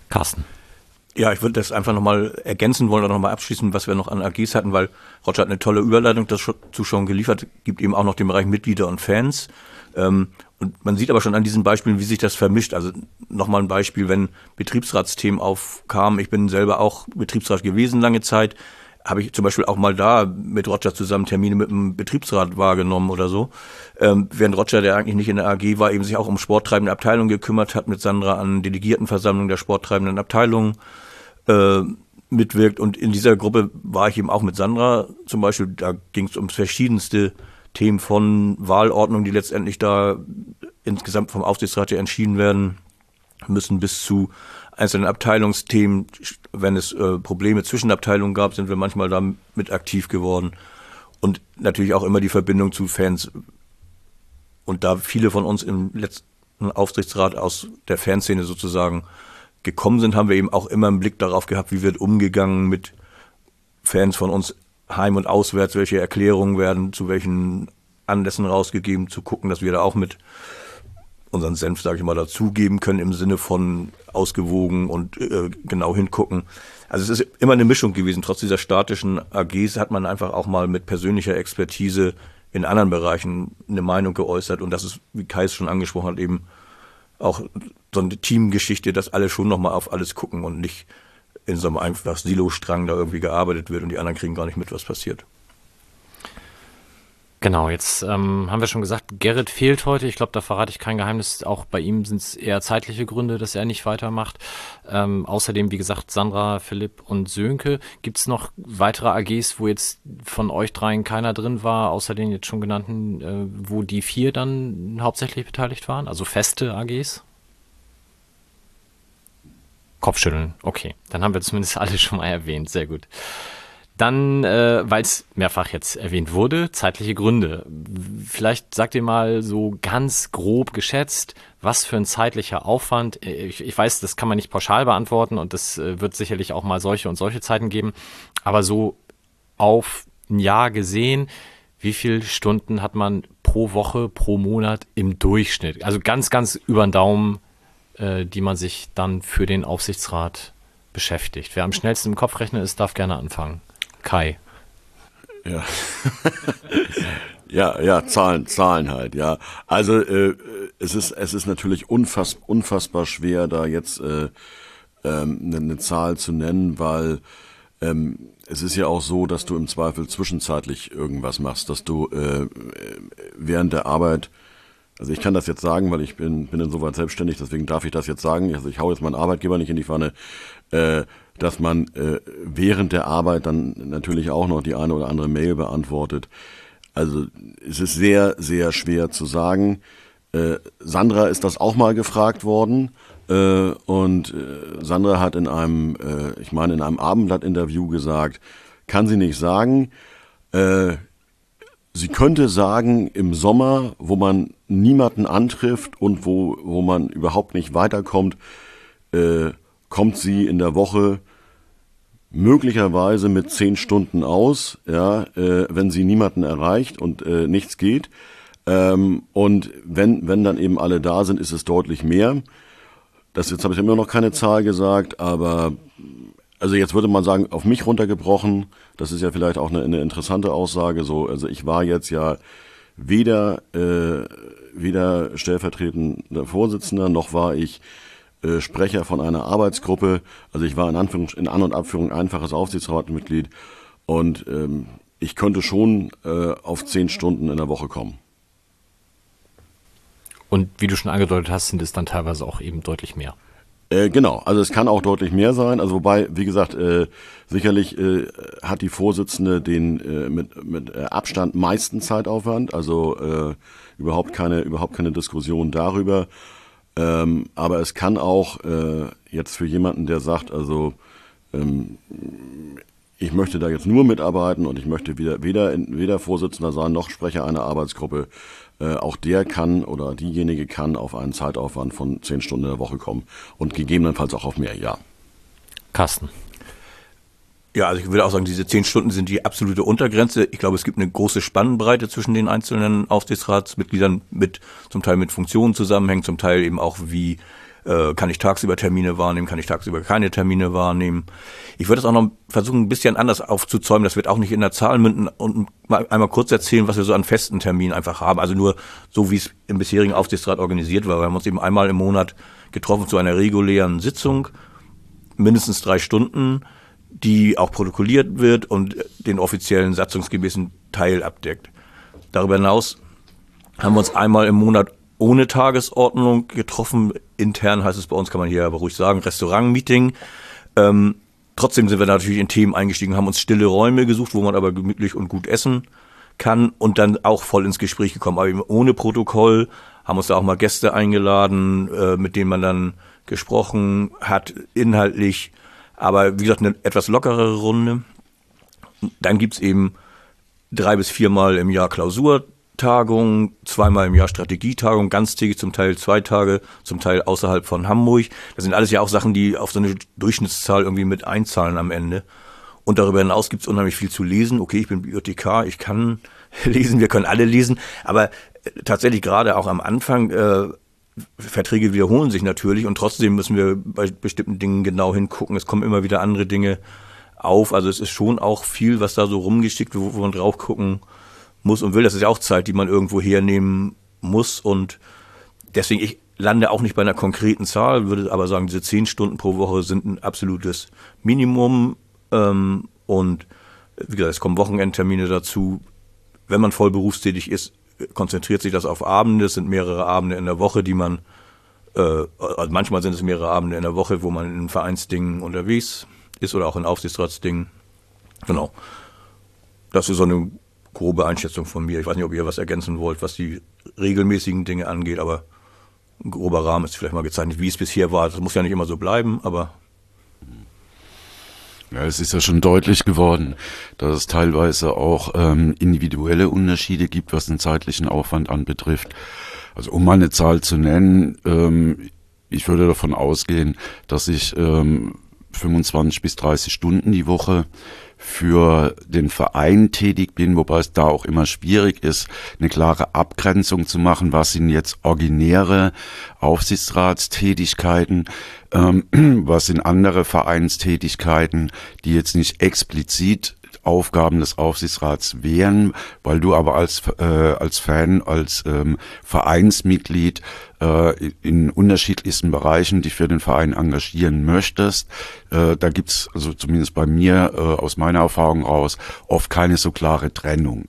Carsten. Ja, ich würde das einfach nochmal ergänzen wollen oder nochmal abschließen, was wir noch an AGs hatten, weil Roger hat eine tolle Überleitung dazu schon geliefert, gibt eben auch noch den Bereich Mitglieder und Fans. Ähm, und man sieht aber schon an diesen Beispielen, wie sich das vermischt. Also nochmal ein Beispiel, wenn Betriebsratsthemen aufkamen. Ich bin selber auch Betriebsrat gewesen lange Zeit habe ich zum Beispiel auch mal da mit Roger zusammen Termine mit dem Betriebsrat wahrgenommen oder so. Ähm, während Roger, der eigentlich nicht in der AG war, eben sich auch um sporttreibende Abteilungen gekümmert hat, mit Sandra an Delegiertenversammlungen der sporttreibenden Abteilungen äh, mitwirkt. Und in dieser Gruppe war ich eben auch mit Sandra zum Beispiel, da ging es um verschiedenste Themen von Wahlordnungen, die letztendlich da insgesamt vom Aufsichtsrat ja entschieden werden müssen, bis zu einzelnen Abteilungsthemen, wenn es äh, Probleme zwischen Abteilungen gab, sind wir manchmal da mit aktiv geworden. Und natürlich auch immer die Verbindung zu Fans. Und da viele von uns im letzten Aufsichtsrat aus der Fanszene sozusagen gekommen sind, haben wir eben auch immer einen Blick darauf gehabt, wie wird umgegangen mit Fans von uns heim und auswärts, welche Erklärungen werden zu welchen Anlässen rausgegeben, zu gucken, dass wir da auch mit unseren Senf, sage ich mal, dazugeben können im Sinne von ausgewogen und äh, genau hingucken. Also es ist immer eine Mischung gewesen. Trotz dieser statischen AGs hat man einfach auch mal mit persönlicher Expertise in anderen Bereichen eine Meinung geäußert und das ist, wie Kai es schon angesprochen hat, eben auch so eine Teamgeschichte, dass alle schon nochmal auf alles gucken und nicht in so einem einfach Silostrang da irgendwie gearbeitet wird und die anderen kriegen gar nicht mit, was passiert. Genau, jetzt ähm, haben wir schon gesagt, Gerrit fehlt heute. Ich glaube, da verrate ich kein Geheimnis. Auch bei ihm sind es eher zeitliche Gründe, dass er nicht weitermacht. Ähm, außerdem, wie gesagt, Sandra, Philipp und Sönke. Gibt es noch weitere AGs, wo jetzt von euch dreien keiner drin war, außer den jetzt schon genannten, äh, wo die vier dann hauptsächlich beteiligt waren? Also feste AGs? Kopfschütteln, okay. Dann haben wir zumindest alle schon mal erwähnt. Sehr gut. Dann, äh, weil es mehrfach jetzt erwähnt wurde, zeitliche Gründe. Vielleicht sagt ihr mal so ganz grob geschätzt, was für ein zeitlicher Aufwand. Äh, ich, ich weiß, das kann man nicht pauschal beantworten und es äh, wird sicherlich auch mal solche und solche Zeiten geben. Aber so auf ein Jahr gesehen, wie viele Stunden hat man pro Woche, pro Monat im Durchschnitt? Also ganz, ganz über den Daumen, äh, die man sich dann für den Aufsichtsrat beschäftigt. Wer am schnellsten im Kopf rechnet ist, darf gerne anfangen. Kai. Ja. ja, ja, Zahlen, Zahlen halt, ja. Also äh, es ist es ist natürlich unfass, unfassbar schwer, da jetzt äh, ähm, eine, eine Zahl zu nennen, weil ähm, es ist ja auch so, dass du im Zweifel zwischenzeitlich irgendwas machst, dass du äh, während der Arbeit, also ich kann das jetzt sagen, weil ich bin, bin insoweit selbstständig, deswegen darf ich das jetzt sagen. Also ich hau jetzt meinen Arbeitgeber nicht in die Pfanne. Äh, dass man äh, während der Arbeit dann natürlich auch noch die eine oder andere Mail beantwortet. Also es ist sehr, sehr schwer zu sagen. Äh, Sandra ist das auch mal gefragt worden. Äh, und äh, Sandra hat in einem, äh, ich meine, in einem Abendblatt-Interview gesagt, kann sie nicht sagen. Äh, sie könnte sagen, im Sommer, wo man niemanden antrifft und wo, wo man überhaupt nicht weiterkommt, äh, kommt sie in der Woche möglicherweise mit zehn Stunden aus, ja, äh, wenn sie niemanden erreicht und äh, nichts geht. Ähm, und wenn, wenn dann eben alle da sind, ist es deutlich mehr. Das jetzt habe ich immer noch keine Zahl gesagt, aber also jetzt würde man sagen, auf mich runtergebrochen, das ist ja vielleicht auch eine, eine interessante Aussage. So, also ich war jetzt ja weder äh, weder stellvertretender Vorsitzender noch war ich äh, Sprecher von einer Arbeitsgruppe. Also ich war in, Anführung, in An- und Abführung einfaches Aufsichtsratmitglied und ähm, ich könnte schon äh, auf zehn Stunden in der Woche kommen. Und wie du schon angedeutet hast, sind es dann teilweise auch eben deutlich mehr. Äh, genau, also es kann auch deutlich mehr sein. Also wobei, wie gesagt, äh, sicherlich äh, hat die Vorsitzende den äh, mit, mit äh, Abstand meisten Zeitaufwand, also äh, überhaupt keine überhaupt keine Diskussion darüber. Ähm, aber es kann auch äh, jetzt für jemanden, der sagt, also ähm, ich möchte da jetzt nur mitarbeiten und ich möchte weder, weder, weder Vorsitzender sein noch Sprecher einer Arbeitsgruppe, äh, auch der kann oder diejenige kann auf einen Zeitaufwand von zehn Stunden in der Woche kommen und gegebenenfalls auch auf mehr, ja. Carsten. Ja, also ich würde auch sagen, diese zehn Stunden sind die absolute Untergrenze. Ich glaube, es gibt eine große Spannbreite zwischen den einzelnen Aufsichtsratsmitgliedern mit zum Teil mit Funktionen zusammenhängen, zum Teil eben auch wie äh, kann ich tagsüber Termine wahrnehmen, kann ich tagsüber keine Termine wahrnehmen. Ich würde es auch noch versuchen, ein bisschen anders aufzuzäumen. Das wird auch nicht in der Zahl münden und mal einmal kurz erzählen, was wir so an festen Terminen einfach haben. Also nur so, wie es im bisherigen Aufsichtsrat organisiert war. Wir haben uns eben einmal im Monat getroffen zu einer regulären Sitzung, mindestens drei Stunden die auch protokolliert wird und den offiziellen satzungsgemäßen Teil abdeckt. Darüber hinaus haben wir uns einmal im Monat ohne Tagesordnung getroffen. Intern heißt es bei uns, kann man hier aber ruhig sagen, Restaurant-Meeting. Ähm, trotzdem sind wir natürlich in Themen eingestiegen, haben uns stille Räume gesucht, wo man aber gemütlich und gut essen kann und dann auch voll ins Gespräch gekommen, aber eben ohne Protokoll, haben uns da auch mal Gäste eingeladen, äh, mit denen man dann gesprochen hat, inhaltlich aber wie gesagt, eine etwas lockerere Runde. Dann gibt's eben drei bis viermal im Jahr Klausurtagungen, zweimal im Jahr Strategietagung, ganztägig, zum Teil zwei Tage, zum Teil außerhalb von Hamburg. Das sind alles ja auch Sachen, die auf so eine Durchschnittszahl irgendwie mit einzahlen am Ende. Und darüber hinaus gibt's unheimlich viel zu lesen. Okay, ich bin Bibliothekar, ich kann lesen, wir können alle lesen. Aber äh, tatsächlich gerade auch am Anfang äh, Verträge wiederholen sich natürlich und trotzdem müssen wir bei bestimmten Dingen genau hingucken. Es kommen immer wieder andere Dinge auf. Also es ist schon auch viel, was da so rumgeschickt wird, wo man drauf gucken muss und will. Das ist ja auch Zeit, die man irgendwo hernehmen muss und deswegen, ich lande auch nicht bei einer konkreten Zahl, würde aber sagen, diese zehn Stunden pro Woche sind ein absolutes Minimum ähm, und wie gesagt, es kommen Wochenendtermine dazu. Wenn man voll berufstätig ist, konzentriert sich das auf Abende. Es sind mehrere Abende in der Woche, die man, äh, also manchmal sind es mehrere Abende in der Woche, wo man in Vereinsdingen unterwegs ist oder auch in Aufsichtsratsdingen. Genau. Das ist so eine grobe Einschätzung von mir. Ich weiß nicht, ob ihr was ergänzen wollt, was die regelmäßigen Dinge angeht, aber ein grober Rahmen ist vielleicht mal gezeichnet, wie es bisher war. Das muss ja nicht immer so bleiben, aber ja, es ist ja schon deutlich geworden, dass es teilweise auch ähm, individuelle Unterschiede gibt, was den zeitlichen Aufwand anbetrifft. Also um mal eine Zahl zu nennen, ähm, ich würde davon ausgehen, dass ich ähm, 25 bis 30 Stunden die Woche für den Verein tätig bin, wobei es da auch immer schwierig ist, eine klare Abgrenzung zu machen, was sind jetzt originäre Aufsichtsratstätigkeiten, ähm, was sind andere Vereinstätigkeiten, die jetzt nicht explizit Aufgaben des Aufsichtsrats wären, weil du aber als, äh, als Fan, als ähm, Vereinsmitglied äh, in unterschiedlichsten Bereichen dich für den Verein engagieren möchtest. Äh, da gibt's also zumindest bei mir äh, aus meiner Erfahrung raus oft keine so klare Trennung.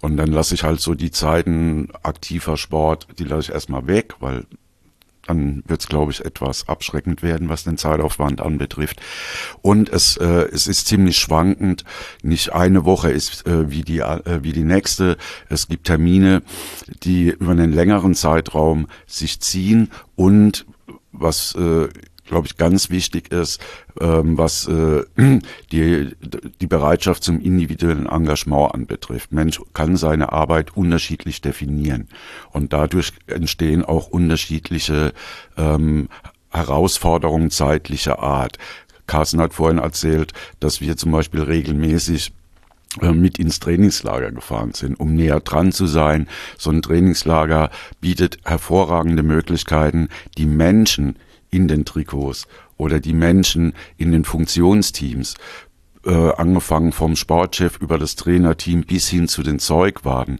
Und dann lasse ich halt so die Zeiten aktiver Sport, die lasse ich erstmal weg, weil dann wird es, glaube ich, etwas abschreckend werden, was den Zeitaufwand anbetrifft. Und es, äh, es ist ziemlich schwankend. Nicht eine Woche ist äh, wie, die, äh, wie die nächste. Es gibt Termine, die über einen längeren Zeitraum sich ziehen und was äh, glaube ich, ganz wichtig ist, ähm, was äh, die, die Bereitschaft zum individuellen Engagement anbetrifft. Mensch kann seine Arbeit unterschiedlich definieren und dadurch entstehen auch unterschiedliche ähm, Herausforderungen zeitlicher Art. Carsten hat vorhin erzählt, dass wir zum Beispiel regelmäßig äh, mit ins Trainingslager gefahren sind, um näher dran zu sein. So ein Trainingslager bietet hervorragende Möglichkeiten, die Menschen in den Trikots oder die Menschen in den Funktionsteams, äh, angefangen vom Sportchef über das Trainerteam bis hin zu den Zeugwagen,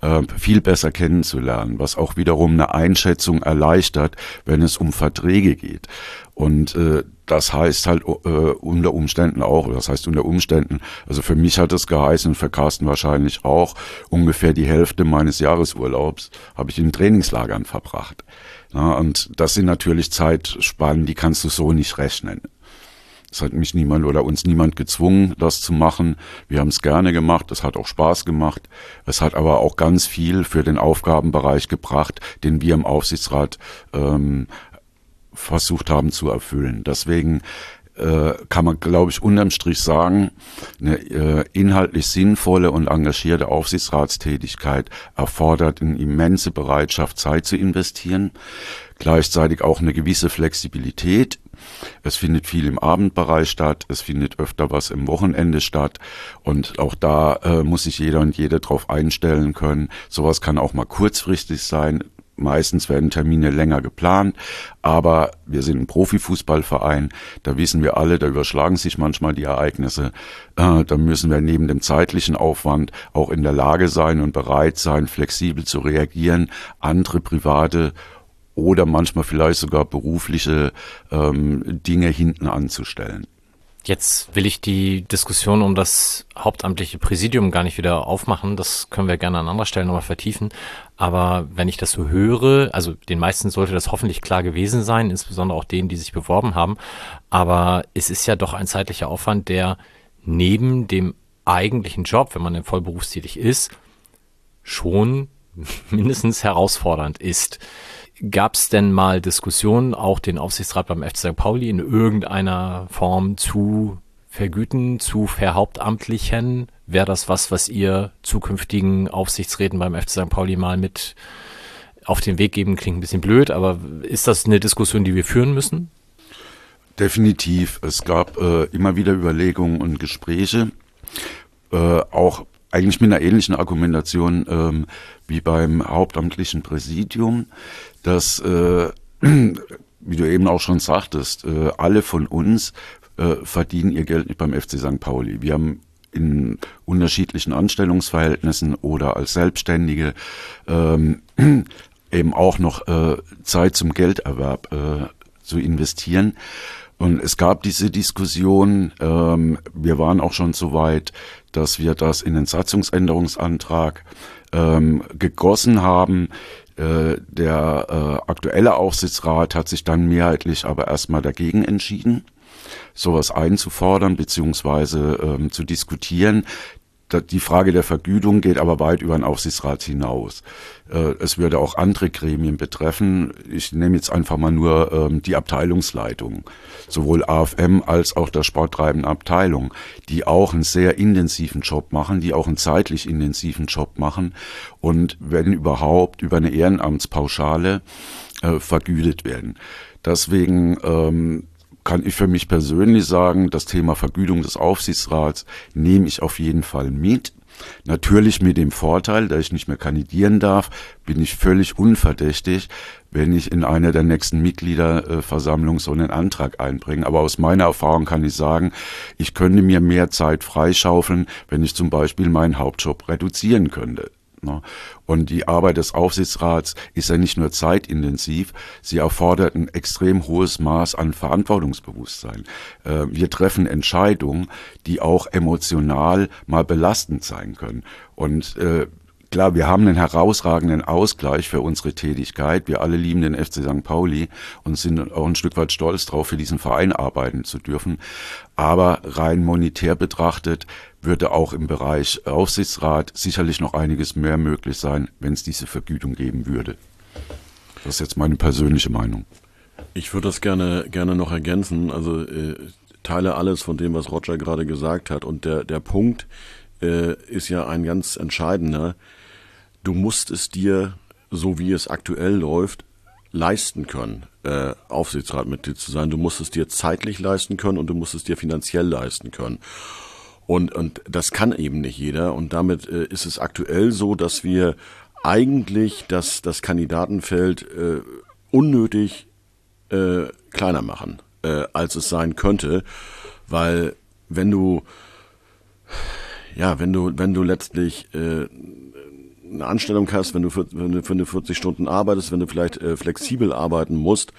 äh, viel besser kennenzulernen, was auch wiederum eine Einschätzung erleichtert, wenn es um Verträge geht. Und äh, das heißt halt äh, unter Umständen auch, das heißt unter Umständen, also für mich hat es geheißen für Carsten wahrscheinlich auch, ungefähr die Hälfte meines Jahresurlaubs habe ich in Trainingslagern verbracht. Ja, und das sind natürlich Zeitspannen, die kannst du so nicht rechnen. Es hat mich niemand oder uns niemand gezwungen, das zu machen. Wir haben es gerne gemacht, es hat auch Spaß gemacht. Es hat aber auch ganz viel für den Aufgabenbereich gebracht, den wir im Aufsichtsrat ähm, versucht haben zu erfüllen. Deswegen äh, kann man, glaube ich, unterm Strich sagen, eine äh, inhaltlich sinnvolle und engagierte Aufsichtsratstätigkeit erfordert eine immense Bereitschaft, Zeit zu investieren, gleichzeitig auch eine gewisse Flexibilität. Es findet viel im Abendbereich statt, es findet öfter was im Wochenende statt und auch da äh, muss sich jeder und jede drauf einstellen können. Sowas kann auch mal kurzfristig sein, Meistens werden Termine länger geplant, aber wir sind ein Profifußballverein, da wissen wir alle, da überschlagen sich manchmal die Ereignisse. Äh, da müssen wir neben dem zeitlichen Aufwand auch in der Lage sein und bereit sein, flexibel zu reagieren, andere private oder manchmal vielleicht sogar berufliche ähm, Dinge hinten anzustellen. Jetzt will ich die Diskussion um das hauptamtliche Präsidium gar nicht wieder aufmachen. Das können wir gerne an anderer Stelle nochmal vertiefen. Aber wenn ich das so höre, also den meisten sollte das hoffentlich klar gewesen sein, insbesondere auch denen, die sich beworben haben. Aber es ist ja doch ein zeitlicher Aufwand, der neben dem eigentlichen Job, wenn man denn voll berufstätig ist, schon mindestens herausfordernd ist. Gab es denn mal Diskussionen, auch den Aufsichtsrat beim FC St. Pauli in irgendeiner Form zu vergüten, zu verhauptamtlichen? Wäre das was, was ihr zukünftigen Aufsichtsräten beim FC St. Pauli mal mit auf den Weg geben? Klingt ein bisschen blöd, aber ist das eine Diskussion, die wir führen müssen? Definitiv. Es gab äh, immer wieder Überlegungen und Gespräche, äh, auch eigentlich mit einer ähnlichen Argumentation ähm, wie beim hauptamtlichen Präsidium dass, äh, wie du eben auch schon sagtest, äh, alle von uns äh, verdienen ihr Geld nicht beim FC St. Pauli. Wir haben in unterschiedlichen Anstellungsverhältnissen oder als Selbstständige ähm, eben auch noch äh, Zeit zum Gelderwerb äh, zu investieren. Und es gab diese Diskussion, ähm, wir waren auch schon so weit, dass wir das in den Satzungsänderungsantrag ähm, gegossen haben. Äh, der äh, aktuelle Aufsichtsrat hat sich dann mehrheitlich aber erstmal dagegen entschieden, sowas einzufordern beziehungsweise ähm, zu diskutieren. Die Frage der Vergütung geht aber weit über den Aufsichtsrat hinaus. Äh, es würde auch andere Gremien betreffen. Ich nehme jetzt einfach mal nur ähm, die Abteilungsleitung, sowohl AFM als auch der sporttreibenden Abteilung, die auch einen sehr intensiven Job machen, die auch einen zeitlich intensiven Job machen und wenn überhaupt über eine Ehrenamtspauschale äh, vergütet werden. Deswegen ähm, kann ich für mich persönlich sagen, das Thema Vergütung des Aufsichtsrats nehme ich auf jeden Fall mit. Natürlich mit dem Vorteil, da ich nicht mehr kandidieren darf, bin ich völlig unverdächtig, wenn ich in einer der nächsten Mitgliederversammlungen so einen Antrag einbringe. Aber aus meiner Erfahrung kann ich sagen, ich könnte mir mehr Zeit freischaufeln, wenn ich zum Beispiel meinen Hauptjob reduzieren könnte. Ne? Und die Arbeit des Aufsichtsrats ist ja nicht nur zeitintensiv, sie erfordert ein extrem hohes Maß an Verantwortungsbewusstsein. Äh, wir treffen Entscheidungen, die auch emotional mal belastend sein können. Und äh, Klar, wir haben einen herausragenden Ausgleich für unsere Tätigkeit. Wir alle lieben den FC St. Pauli und sind auch ein Stück weit stolz darauf, für diesen Verein arbeiten zu dürfen. Aber rein monetär betrachtet würde auch im Bereich Aufsichtsrat sicherlich noch einiges mehr möglich sein, wenn es diese Vergütung geben würde. Das ist jetzt meine persönliche Meinung. Ich würde das gerne, gerne noch ergänzen. Also äh, teile alles von dem, was Roger gerade gesagt hat. Und der, der Punkt äh, ist ja ein ganz entscheidender. Du musst es dir, so wie es aktuell läuft, leisten können, äh, Aufsichtsratmitglied zu sein. Du musst es dir zeitlich leisten können und du musst es dir finanziell leisten können. Und, und das kann eben nicht jeder. Und damit äh, ist es aktuell so, dass wir eigentlich das, das Kandidatenfeld äh, unnötig äh, kleiner machen, äh, als es sein könnte. Weil wenn du, ja, wenn du, wenn du letztlich äh, eine Anstellung hast, wenn du für, wenn du für eine 40 Stunden arbeitest, wenn du vielleicht äh, flexibel arbeiten musst,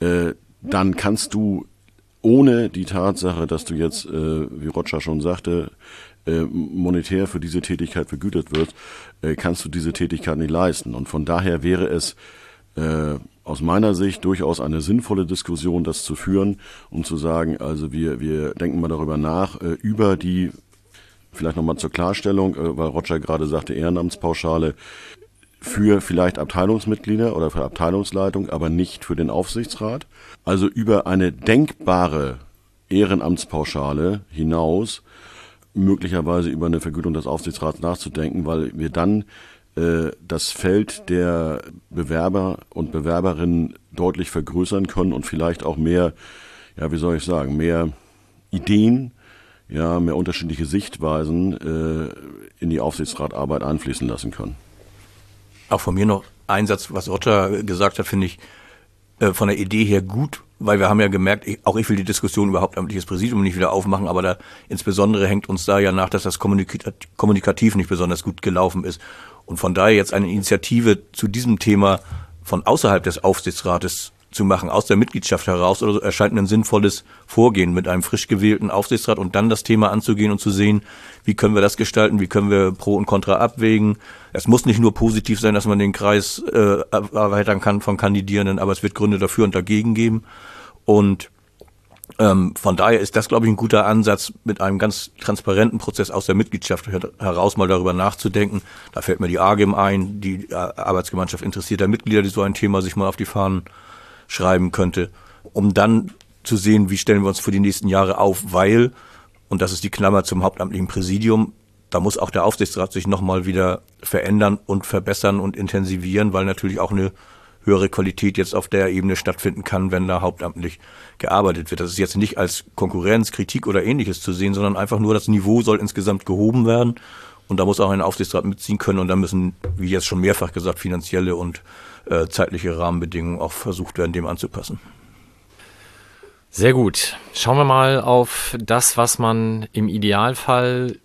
äh, dann kannst du ohne die Tatsache, dass du jetzt, äh, wie Roger schon sagte, äh, monetär für diese Tätigkeit vergütet wirst, äh, kannst du diese Tätigkeit nicht leisten. Und von daher wäre es äh, aus meiner Sicht durchaus eine sinnvolle Diskussion, das zu führen, um zu sagen, also wir, wir denken mal darüber nach, äh, über die Vielleicht nochmal zur Klarstellung, äh, weil Roger gerade sagte, Ehrenamtspauschale für vielleicht Abteilungsmitglieder oder für Abteilungsleitung, aber nicht für den Aufsichtsrat. Also über eine denkbare Ehrenamtspauschale hinaus möglicherweise über eine Vergütung des Aufsichtsrats nachzudenken, weil wir dann äh, das Feld der Bewerber und Bewerberinnen deutlich vergrößern können und vielleicht auch mehr, ja, wie soll ich sagen, mehr Ideen ja, mehr unterschiedliche Sichtweisen äh, in die Aufsichtsratarbeit einfließen lassen können. Auch von mir noch ein Satz, was Roger gesagt hat, finde ich äh, von der Idee her gut, weil wir haben ja gemerkt, ich, auch ich will die Diskussion überhaupt amtliches Präsidium nicht wieder aufmachen, aber da insbesondere hängt uns da ja nach, dass das kommunikativ nicht besonders gut gelaufen ist. Und von daher jetzt eine Initiative zu diesem Thema von außerhalb des Aufsichtsrates zu machen, aus der Mitgliedschaft heraus oder so, erscheint mir ein sinnvolles Vorgehen mit einem frisch gewählten Aufsichtsrat und dann das Thema anzugehen und zu sehen, wie können wir das gestalten, wie können wir Pro und Contra abwägen. Es muss nicht nur positiv sein, dass man den Kreis äh, erweitern kann von Kandidierenden, aber es wird Gründe dafür und dagegen geben. Und ähm, von daher ist das, glaube ich, ein guter Ansatz, mit einem ganz transparenten Prozess aus der Mitgliedschaft heraus mal darüber nachzudenken. Da fällt mir die AGEM ein, die äh, Arbeitsgemeinschaft interessierter Mitglieder, die so ein Thema sich mal auf die Fahnen schreiben könnte, um dann zu sehen, wie stellen wir uns für die nächsten Jahre auf, weil, und das ist die Klammer zum hauptamtlichen Präsidium, da muss auch der Aufsichtsrat sich nochmal wieder verändern und verbessern und intensivieren, weil natürlich auch eine höhere Qualität jetzt auf der Ebene stattfinden kann, wenn da hauptamtlich gearbeitet wird. Das ist jetzt nicht als Konkurrenz, Kritik oder ähnliches zu sehen, sondern einfach nur das Niveau soll insgesamt gehoben werden. Und da muss auch ein Aufsichtsrat mitziehen können und da müssen, wie jetzt schon mehrfach gesagt, finanzielle und äh, zeitliche Rahmenbedingungen auch versucht werden, dem anzupassen. Sehr gut. Schauen wir mal auf das, was man im Idealfall,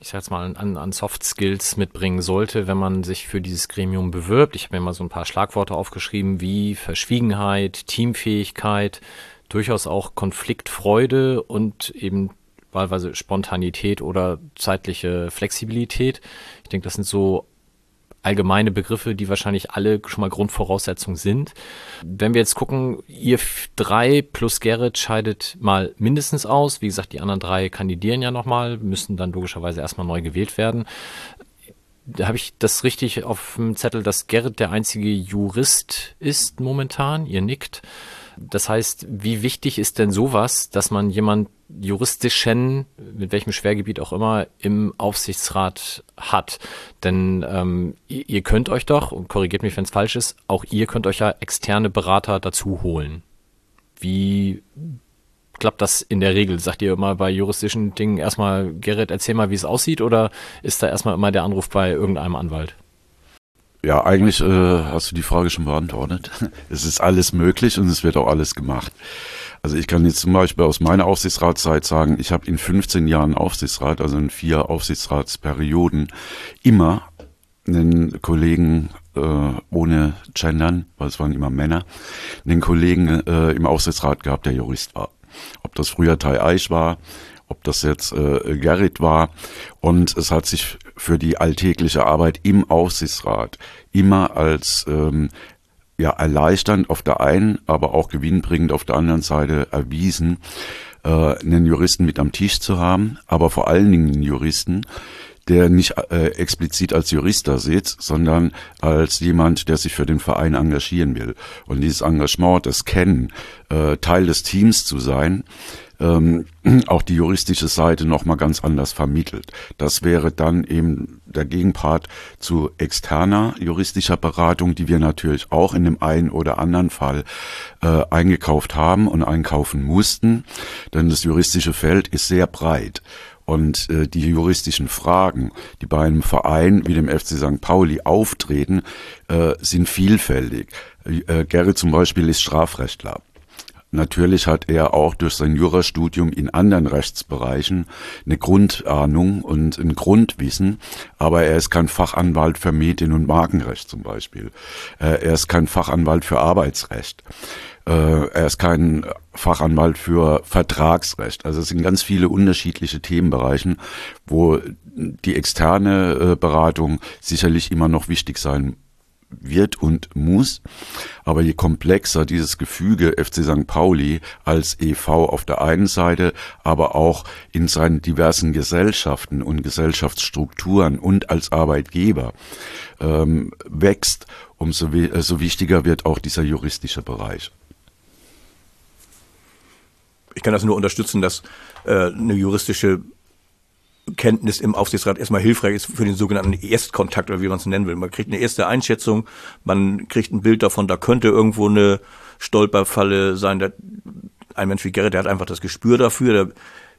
ich sag jetzt mal, an, an Soft Skills mitbringen sollte, wenn man sich für dieses Gremium bewirbt. Ich habe mir mal so ein paar Schlagworte aufgeschrieben, wie Verschwiegenheit, Teamfähigkeit, durchaus auch Konfliktfreude und eben wahlweise Spontanität oder zeitliche Flexibilität. Ich denke, das sind so allgemeine Begriffe, die wahrscheinlich alle schon mal Grundvoraussetzungen sind. Wenn wir jetzt gucken, ihr drei plus Gerrit scheidet mal mindestens aus. Wie gesagt, die anderen drei kandidieren ja nochmal, müssen dann logischerweise erstmal neu gewählt werden. Da habe ich das richtig auf dem Zettel, dass Gerrit der einzige Jurist ist momentan. Ihr nickt. Das heißt, wie wichtig ist denn sowas, dass man jemand juristischen, mit welchem Schwergebiet auch immer, im Aufsichtsrat hat? Denn ähm, ihr, könnt euch doch, und korrigiert mich, wenn es falsch ist, auch ihr könnt euch ja externe Berater dazu holen. Wie klappt das in der Regel? Sagt ihr immer bei juristischen Dingen erstmal, Gerrit, erzähl mal, wie es aussieht, oder ist da erstmal immer der Anruf bei irgendeinem Anwalt? Ja, eigentlich äh, hast du die Frage schon beantwortet. Es ist alles möglich und es wird auch alles gemacht. Also ich kann jetzt zum Beispiel aus meiner Aufsichtsratszeit sagen, ich habe in 15 Jahren Aufsichtsrat, also in vier Aufsichtsratsperioden, immer einen Kollegen äh, ohne Gendern, weil es waren immer Männer, einen Kollegen äh, im Aufsichtsrat gehabt, der Jurist war. Ob das früher Tai Eich war, ob das jetzt äh, Gerrit war. Und es hat sich für die alltägliche Arbeit im Aufsichtsrat immer als ähm, ja, erleichternd auf der einen, aber auch gewinnbringend auf der anderen Seite erwiesen, äh, einen Juristen mit am Tisch zu haben, aber vor allen Dingen einen Juristen, der nicht äh, explizit als Jurist da sitzt, sondern als jemand, der sich für den Verein engagieren will. Und dieses Engagement, das Kennen, äh, Teil des Teams zu sein, ähm, auch die juristische Seite nochmal ganz anders vermittelt. Das wäre dann eben der Gegenpart zu externer juristischer Beratung, die wir natürlich auch in dem einen oder anderen Fall äh, eingekauft haben und einkaufen mussten. Denn das juristische Feld ist sehr breit. Und äh, die juristischen Fragen, die bei einem Verein wie dem FC St. Pauli auftreten, äh, sind vielfältig. Äh, Gerrit zum Beispiel ist Strafrechtler. Natürlich hat er auch durch sein Jurastudium in anderen Rechtsbereichen eine Grundahnung und ein Grundwissen, aber er ist kein Fachanwalt für Medien- und Markenrecht zum Beispiel. Äh, er ist kein Fachanwalt für Arbeitsrecht. Äh, er ist kein Fachanwalt für Vertragsrecht. Also es sind ganz viele unterschiedliche Themenbereichen, wo die externe äh, Beratung sicherlich immer noch wichtig sein wird und muss. Aber je komplexer dieses Gefüge FC St. Pauli als EV auf der einen Seite, aber auch in seinen diversen Gesellschaften und Gesellschaftsstrukturen und als Arbeitgeber ähm, wächst, umso äh, so wichtiger wird auch dieser juristische Bereich. Ich kann das nur unterstützen, dass äh, eine juristische Kenntnis im Aufsichtsrat erstmal hilfreich ist für den sogenannten Erstkontakt oder wie man es nennen will. Man kriegt eine erste Einschätzung, man kriegt ein Bild davon, da könnte irgendwo eine Stolperfalle sein. Der, ein Mensch wie Gerrit, der hat einfach das Gespür dafür. Der,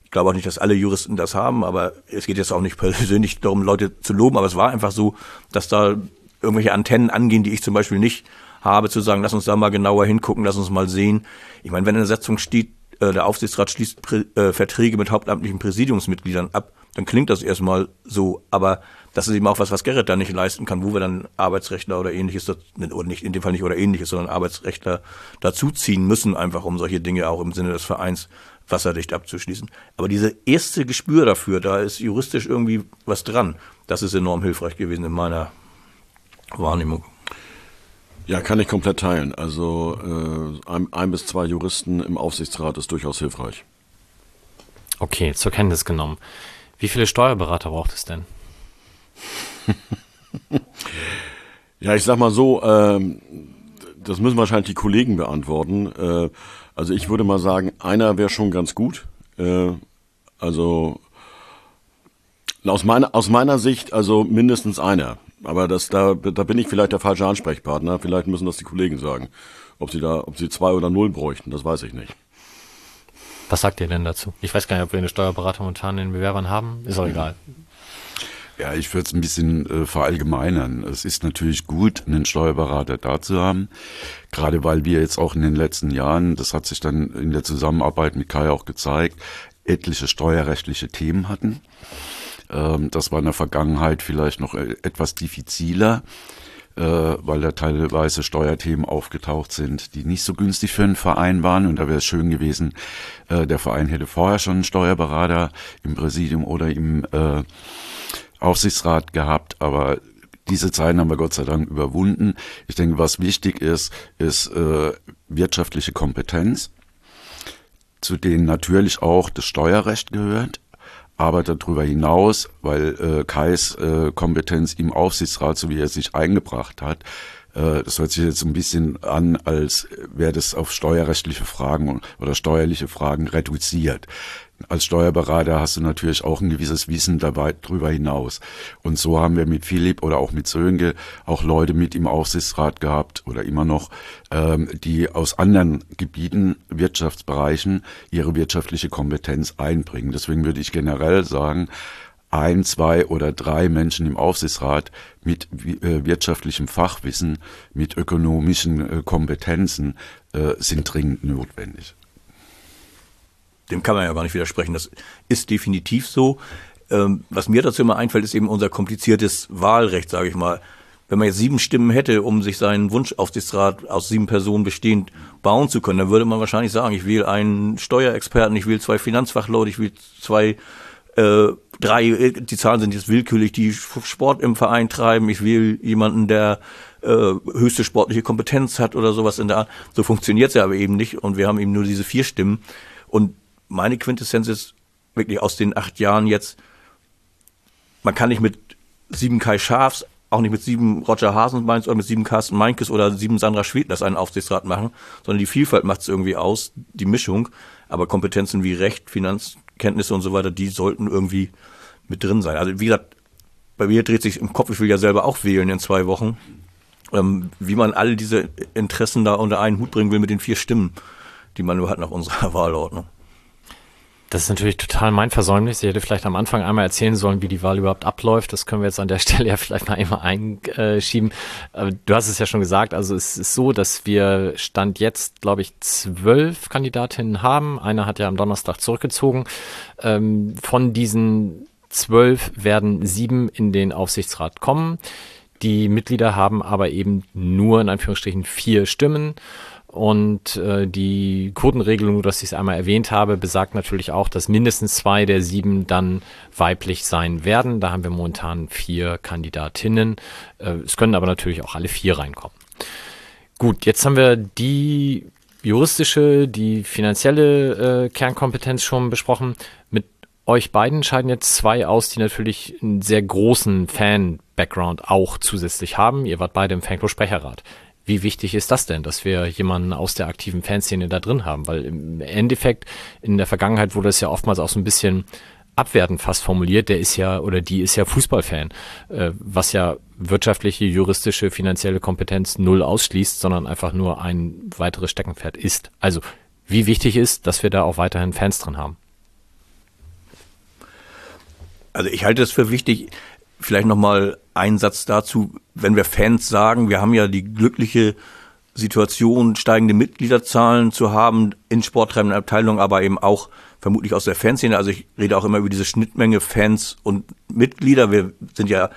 ich glaube auch nicht, dass alle Juristen das haben, aber es geht jetzt auch nicht persönlich darum, Leute zu loben, aber es war einfach so, dass da irgendwelche Antennen angehen, die ich zum Beispiel nicht habe, zu sagen, lass uns da mal genauer hingucken, lass uns mal sehen. Ich meine, wenn in der Satzung steht, äh, der Aufsichtsrat schließt Prä äh, Verträge mit hauptamtlichen Präsidiumsmitgliedern ab, dann klingt das erstmal so, aber das ist eben auch was, was Gerrit da nicht leisten kann, wo wir dann Arbeitsrechtler oder ähnliches, oder nicht in dem Fall nicht oder ähnliches, sondern Arbeitsrechtler dazuziehen müssen, einfach um solche Dinge auch im Sinne des Vereins wasserdicht abzuschließen. Aber diese erste Gespür dafür, da ist juristisch irgendwie was dran. Das ist enorm hilfreich gewesen in meiner Wahrnehmung. Ja, kann ich komplett teilen. Also äh, ein, ein bis zwei Juristen im Aufsichtsrat ist durchaus hilfreich. Okay, zur Kenntnis genommen. Wie viele Steuerberater braucht es denn? ja, ich sag mal so, ähm, das müssen wahrscheinlich die Kollegen beantworten. Äh, also ich würde mal sagen, einer wäre schon ganz gut. Äh, also aus meiner, aus meiner Sicht, also mindestens einer. Aber das, da, da bin ich vielleicht der falsche Ansprechpartner. Vielleicht müssen das die Kollegen sagen. Ob sie da, ob sie zwei oder null bräuchten, das weiß ich nicht. Was sagt ihr denn dazu? Ich weiß gar nicht, ob wir eine Steuerberater momentan in den Bewerbern haben. Ist auch egal. Ja, ich würde es ein bisschen äh, verallgemeinern. Es ist natürlich gut, einen Steuerberater da zu haben, gerade weil wir jetzt auch in den letzten Jahren, das hat sich dann in der Zusammenarbeit mit Kai auch gezeigt, etliche steuerrechtliche Themen hatten. Ähm, das war in der Vergangenheit vielleicht noch äh, etwas diffiziler äh, weil da teilweise Steuerthemen aufgetaucht sind, die nicht so günstig für einen Verein waren. Und da wäre es schön gewesen, äh, der Verein hätte vorher schon einen Steuerberater im Präsidium oder im Aufsichtsrat gehabt, aber diese Zeiten haben wir Gott sei Dank überwunden. Ich denke, was wichtig ist, ist äh, wirtschaftliche Kompetenz, zu denen natürlich auch das Steuerrecht gehört aber darüber hinaus, weil äh, Kais äh, Kompetenz im Aufsichtsrat, so wie er sich eingebracht hat, äh, das hört sich jetzt ein bisschen an, als wäre das auf steuerrechtliche Fragen oder steuerliche Fragen reduziert als Steuerberater hast du natürlich auch ein gewisses Wissen dabei drüber hinaus. Und so haben wir mit Philipp oder auch mit Sönke auch Leute mit im Aufsichtsrat gehabt oder immer noch, ähm, die aus anderen Gebieten, Wirtschaftsbereichen ihre wirtschaftliche Kompetenz einbringen. Deswegen würde ich generell sagen, ein, zwei oder drei Menschen im Aufsichtsrat mit äh, wirtschaftlichem Fachwissen, mit ökonomischen äh, Kompetenzen äh, sind dringend notwendig dem kann man ja gar nicht widersprechen. Das ist definitiv so. Ähm, was mir dazu immer einfällt, ist eben unser kompliziertes Wahlrecht, sage ich mal. Wenn man jetzt sieben Stimmen hätte, um sich seinen Wunschaufsichtsrat aus sieben Personen bestehend bauen zu können, dann würde man wahrscheinlich sagen, ich wähle einen Steuerexperten, ich wähle zwei Finanzfachleute, ich wähle zwei, äh, drei, die Zahlen sind jetzt willkürlich, die Sport im Verein treiben, ich wähle jemanden, der äh, höchste sportliche Kompetenz hat oder sowas in der Art. So funktioniert es ja aber eben nicht und wir haben eben nur diese vier Stimmen. Und meine Quintessenz ist wirklich aus den acht Jahren jetzt, man kann nicht mit sieben Kai Schafs, auch nicht mit sieben Roger Hasenbeins oder mit sieben Carsten Meinkes oder sieben Sandra Schwedlers einen Aufsichtsrat machen, sondern die Vielfalt macht es irgendwie aus, die Mischung. Aber Kompetenzen wie Recht, Finanzkenntnisse und so weiter, die sollten irgendwie mit drin sein. Also wie gesagt, bei mir dreht sich im Kopf, ich will ja selber auch wählen in zwei Wochen, ähm, wie man all diese Interessen da unter einen Hut bringen will mit den vier Stimmen, die man nur hat nach unserer Wahlordnung. Das ist natürlich total mein Versäumnis. Ich hätte vielleicht am Anfang einmal erzählen sollen, wie die Wahl überhaupt abläuft. Das können wir jetzt an der Stelle ja vielleicht mal einmal einschieben. Du hast es ja schon gesagt. Also es ist so, dass wir Stand jetzt, glaube ich, zwölf Kandidatinnen haben. Eine hat ja am Donnerstag zurückgezogen. Ähm, von diesen zwölf werden sieben in den Aufsichtsrat kommen. Die Mitglieder haben aber eben nur in Anführungsstrichen vier Stimmen. Und äh, die Quotenregelung, nur dass ich es einmal erwähnt habe, besagt natürlich auch, dass mindestens zwei der sieben dann weiblich sein werden. Da haben wir momentan vier Kandidatinnen. Äh, es können aber natürlich auch alle vier reinkommen. Gut, jetzt haben wir die juristische, die finanzielle äh, Kernkompetenz schon besprochen. Mit euch beiden scheiden jetzt zwei aus, die natürlich einen sehr großen Fan-Background auch zusätzlich haben. Ihr wart beide im Fanclub-Sprecherrat. Wie wichtig ist das denn, dass wir jemanden aus der aktiven Fanszene da drin haben? Weil im Endeffekt in der Vergangenheit wurde es ja oftmals auch so ein bisschen abwertend fast formuliert, der ist ja oder die ist ja Fußballfan, äh, was ja wirtschaftliche, juristische, finanzielle Kompetenz null ausschließt, sondern einfach nur ein weiteres Steckenpferd ist. Also wie wichtig ist, dass wir da auch weiterhin Fans drin haben? Also ich halte es für wichtig, vielleicht nochmal ein Satz dazu, wenn wir Fans sagen, wir haben ja die glückliche Situation, steigende Mitgliederzahlen zu haben in sporttreibenden Abteilungen, aber eben auch vermutlich aus der Fanszene. Also ich rede auch immer über diese Schnittmenge Fans und Mitglieder. Wir sind ja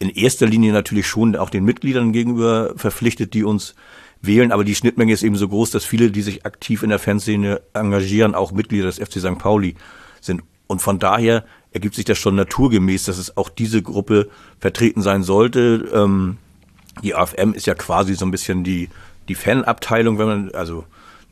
in erster Linie natürlich schon auch den Mitgliedern gegenüber verpflichtet, die uns wählen, aber die Schnittmenge ist eben so groß, dass viele, die sich aktiv in der Fanszene engagieren, auch Mitglieder des FC St. Pauli sind. Und von daher ergibt sich das schon naturgemäß, dass es auch diese Gruppe vertreten sein sollte. Ähm, die AFM ist ja quasi so ein bisschen die, die Fanabteilung, wenn man, also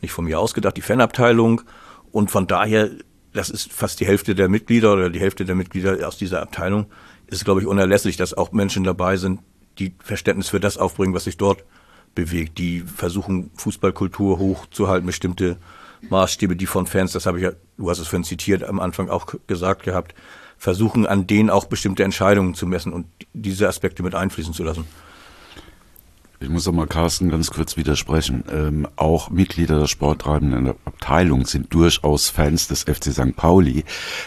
nicht von mir ausgedacht, die Fanabteilung. Und von daher, das ist fast die Hälfte der Mitglieder oder die Hälfte der Mitglieder aus dieser Abteilung, ist, glaube ich, unerlässlich, dass auch Menschen dabei sind, die Verständnis für das aufbringen, was sich dort bewegt, die versuchen, Fußballkultur hochzuhalten, bestimmte Maßstäbe, die von Fans, das habe ich ja, du hast es vorhin zitiert, am Anfang auch gesagt gehabt, versuchen an denen auch bestimmte Entscheidungen zu messen und diese Aspekte mit einfließen zu lassen. Ich muss auch mal Carsten ganz kurz widersprechen. Ähm, auch Mitglieder der sporttreibenden Abteilung sind durchaus Fans des FC St. Pauli,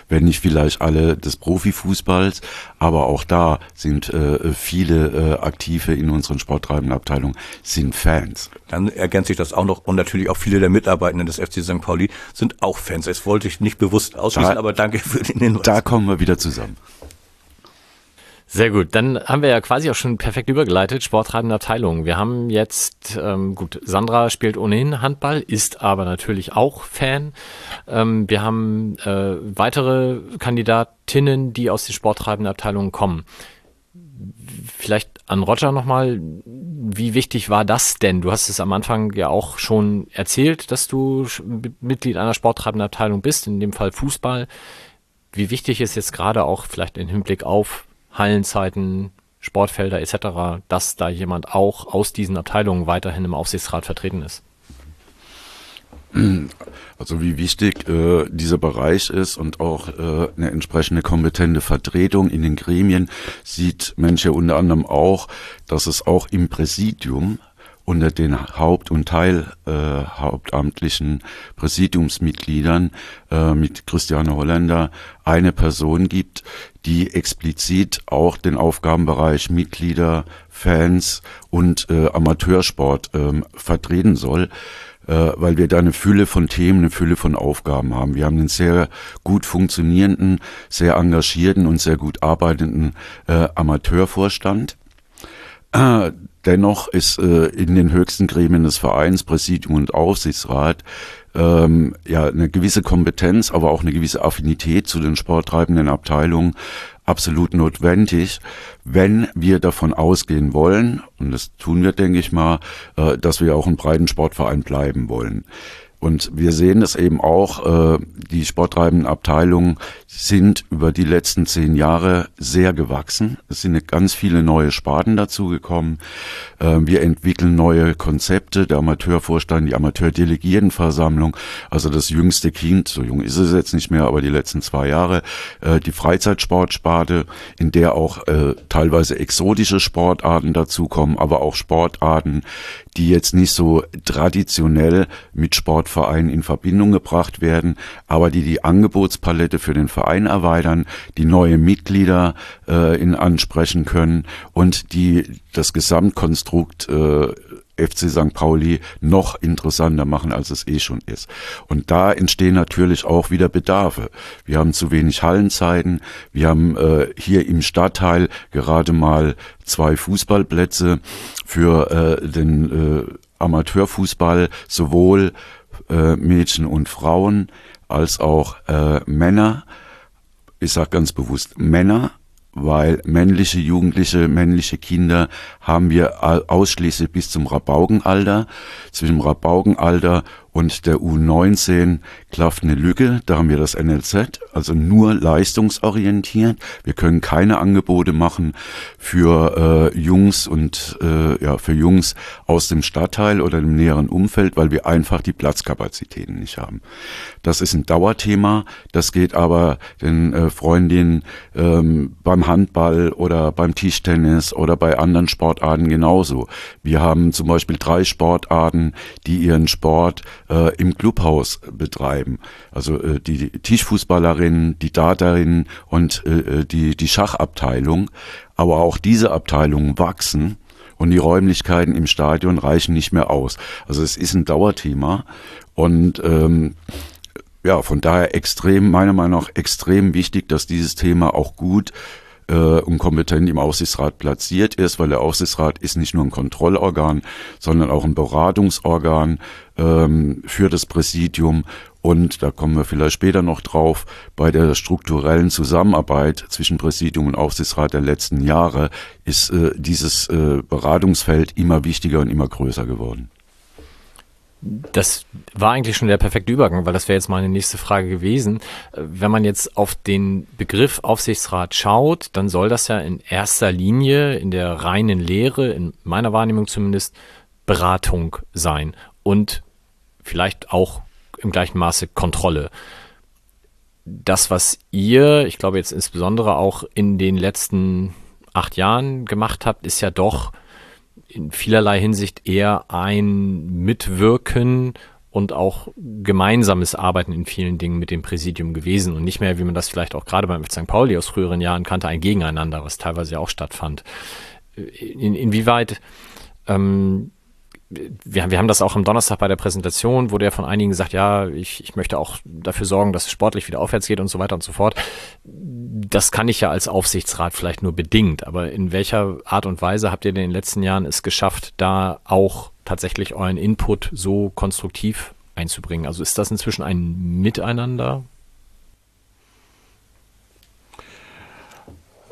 wenn nicht vielleicht alle des Profifußballs, aber auch da sind äh, viele äh, Aktive in unseren sporttreibenden Abteilungen sind Fans. Dann ergänzt sich das auch noch und natürlich auch viele der Mitarbeitenden des FC St. Pauli sind auch Fans. Das wollte ich nicht bewusst ausschließen, da, aber danke für den Hinweis. Da kommen wir wieder zusammen. Sehr gut, dann haben wir ja quasi auch schon perfekt übergeleitet, sporttreibende Abteilung. Wir haben jetzt, ähm, gut, Sandra spielt ohnehin Handball, ist aber natürlich auch Fan. Ähm, wir haben äh, weitere Kandidatinnen, die aus den sporttreibenden Abteilungen kommen. Vielleicht an Roger nochmal, wie wichtig war das denn? Du hast es am Anfang ja auch schon erzählt, dass du Mitglied einer sporttreibenden Abteilung bist, in dem Fall Fußball. Wie wichtig ist jetzt gerade auch vielleicht im Hinblick auf Hallenzeiten, Sportfelder etc., dass da jemand auch aus diesen Abteilungen weiterhin im Aufsichtsrat vertreten ist? Also wie wichtig äh, dieser Bereich ist und auch äh, eine entsprechende kompetente Vertretung in den Gremien sieht Mensch ja unter anderem auch, dass es auch im Präsidium unter den Haupt- und Teilhauptamtlichen äh, Präsidiumsmitgliedern äh, mit Christiane Holländer eine Person gibt, die explizit auch den Aufgabenbereich Mitglieder, Fans und äh, Amateursport äh, vertreten soll äh, weil wir da eine Fülle von Themen, eine Fülle von Aufgaben haben. Wir haben einen sehr gut funktionierenden, sehr engagierten und sehr gut arbeitenden äh, Amateurvorstand. Äh, Dennoch ist äh, in den höchsten Gremien des Vereins, Präsidium und Aufsichtsrat, ähm, ja eine gewisse Kompetenz, aber auch eine gewisse Affinität zu den sporttreibenden Abteilungen absolut notwendig, wenn wir davon ausgehen wollen, und das tun wir, denke ich mal, äh, dass wir auch ein breiten Sportverein bleiben wollen. Und wir sehen es eben auch, äh, die sporttreibenden Abteilungen sind über die letzten zehn Jahre sehr gewachsen. Es sind ganz viele neue Sparten dazugekommen. Äh, wir entwickeln neue Konzepte. Der Amateurvorstand, die Amateurdelegiertenversammlung, also das jüngste Kind, so jung ist es jetzt nicht mehr, aber die letzten zwei Jahre, äh, die Freizeitsportsparte, in der auch äh, teilweise exotische Sportarten dazukommen, aber auch Sportarten, die jetzt nicht so traditionell mit Sportvereinen in Verbindung gebracht werden, aber die die Angebotspalette für den Verein erweitern, die neue Mitglieder äh, in ansprechen können und die das Gesamtkonstrukt äh, FC St. Pauli noch interessanter machen, als es eh schon ist. Und da entstehen natürlich auch wieder Bedarfe. Wir haben zu wenig Hallenzeiten. Wir haben äh, hier im Stadtteil gerade mal zwei Fußballplätze für äh, den äh, Amateurfußball, sowohl äh, Mädchen und Frauen als auch äh, Männer. Ich sage ganz bewusst Männer, weil männliche Jugendliche, männliche Kinder haben wir ausschließlich bis zum Rabaugenalter. Zwischen Rabaugenalter und der U19 klafft eine Lücke. Da haben wir das NLZ, also nur leistungsorientiert. Wir können keine Angebote machen für äh, Jungs und äh, ja für Jungs aus dem Stadtteil oder dem näheren Umfeld, weil wir einfach die Platzkapazitäten nicht haben. Das ist ein Dauerthema. Das geht aber den äh, Freundinnen ähm, beim Handball oder beim Tischtennis oder bei anderen Sportarten genauso. Wir haben zum Beispiel drei Sportarten, die ihren Sport äh, im Clubhaus betreiben. Also äh, die Tischfußballerinnen, die Darterinnen und äh, äh, die, die Schachabteilung. Aber auch diese Abteilungen wachsen und die Räumlichkeiten im Stadion reichen nicht mehr aus. Also es ist ein Dauerthema und ähm, ja, von daher extrem, meiner Meinung nach extrem wichtig, dass dieses Thema auch gut äh, und kompetent im Aufsichtsrat platziert ist, weil der Aufsichtsrat ist nicht nur ein Kontrollorgan, sondern auch ein Beratungsorgan ähm, für das Präsidium und da kommen wir vielleicht später noch drauf, bei der strukturellen Zusammenarbeit zwischen Präsidium und Aufsichtsrat der letzten Jahre ist äh, dieses äh, Beratungsfeld immer wichtiger und immer größer geworden. Das war eigentlich schon der perfekte Übergang, weil das wäre jetzt meine nächste Frage gewesen. Wenn man jetzt auf den Begriff Aufsichtsrat schaut, dann soll das ja in erster Linie in der reinen Lehre, in meiner Wahrnehmung zumindest, Beratung sein und vielleicht auch im gleichen Maße Kontrolle. Das, was ihr, ich glaube jetzt insbesondere auch in den letzten acht Jahren gemacht habt, ist ja doch in vielerlei Hinsicht eher ein Mitwirken und auch gemeinsames Arbeiten in vielen Dingen mit dem Präsidium gewesen und nicht mehr, wie man das vielleicht auch gerade beim St. Pauli aus früheren Jahren kannte, ein Gegeneinander, was teilweise auch stattfand. In, inwieweit ähm, wir, wir haben das auch am Donnerstag bei der Präsentation, wurde ja von einigen gesagt, ja, ich, ich möchte auch dafür sorgen, dass es sportlich wieder aufwärts geht und so weiter und so fort. Das kann ich ja als Aufsichtsrat vielleicht nur bedingt, aber in welcher Art und Weise habt ihr in den letzten Jahren es geschafft, da auch tatsächlich euren Input so konstruktiv einzubringen? Also ist das inzwischen ein Miteinander?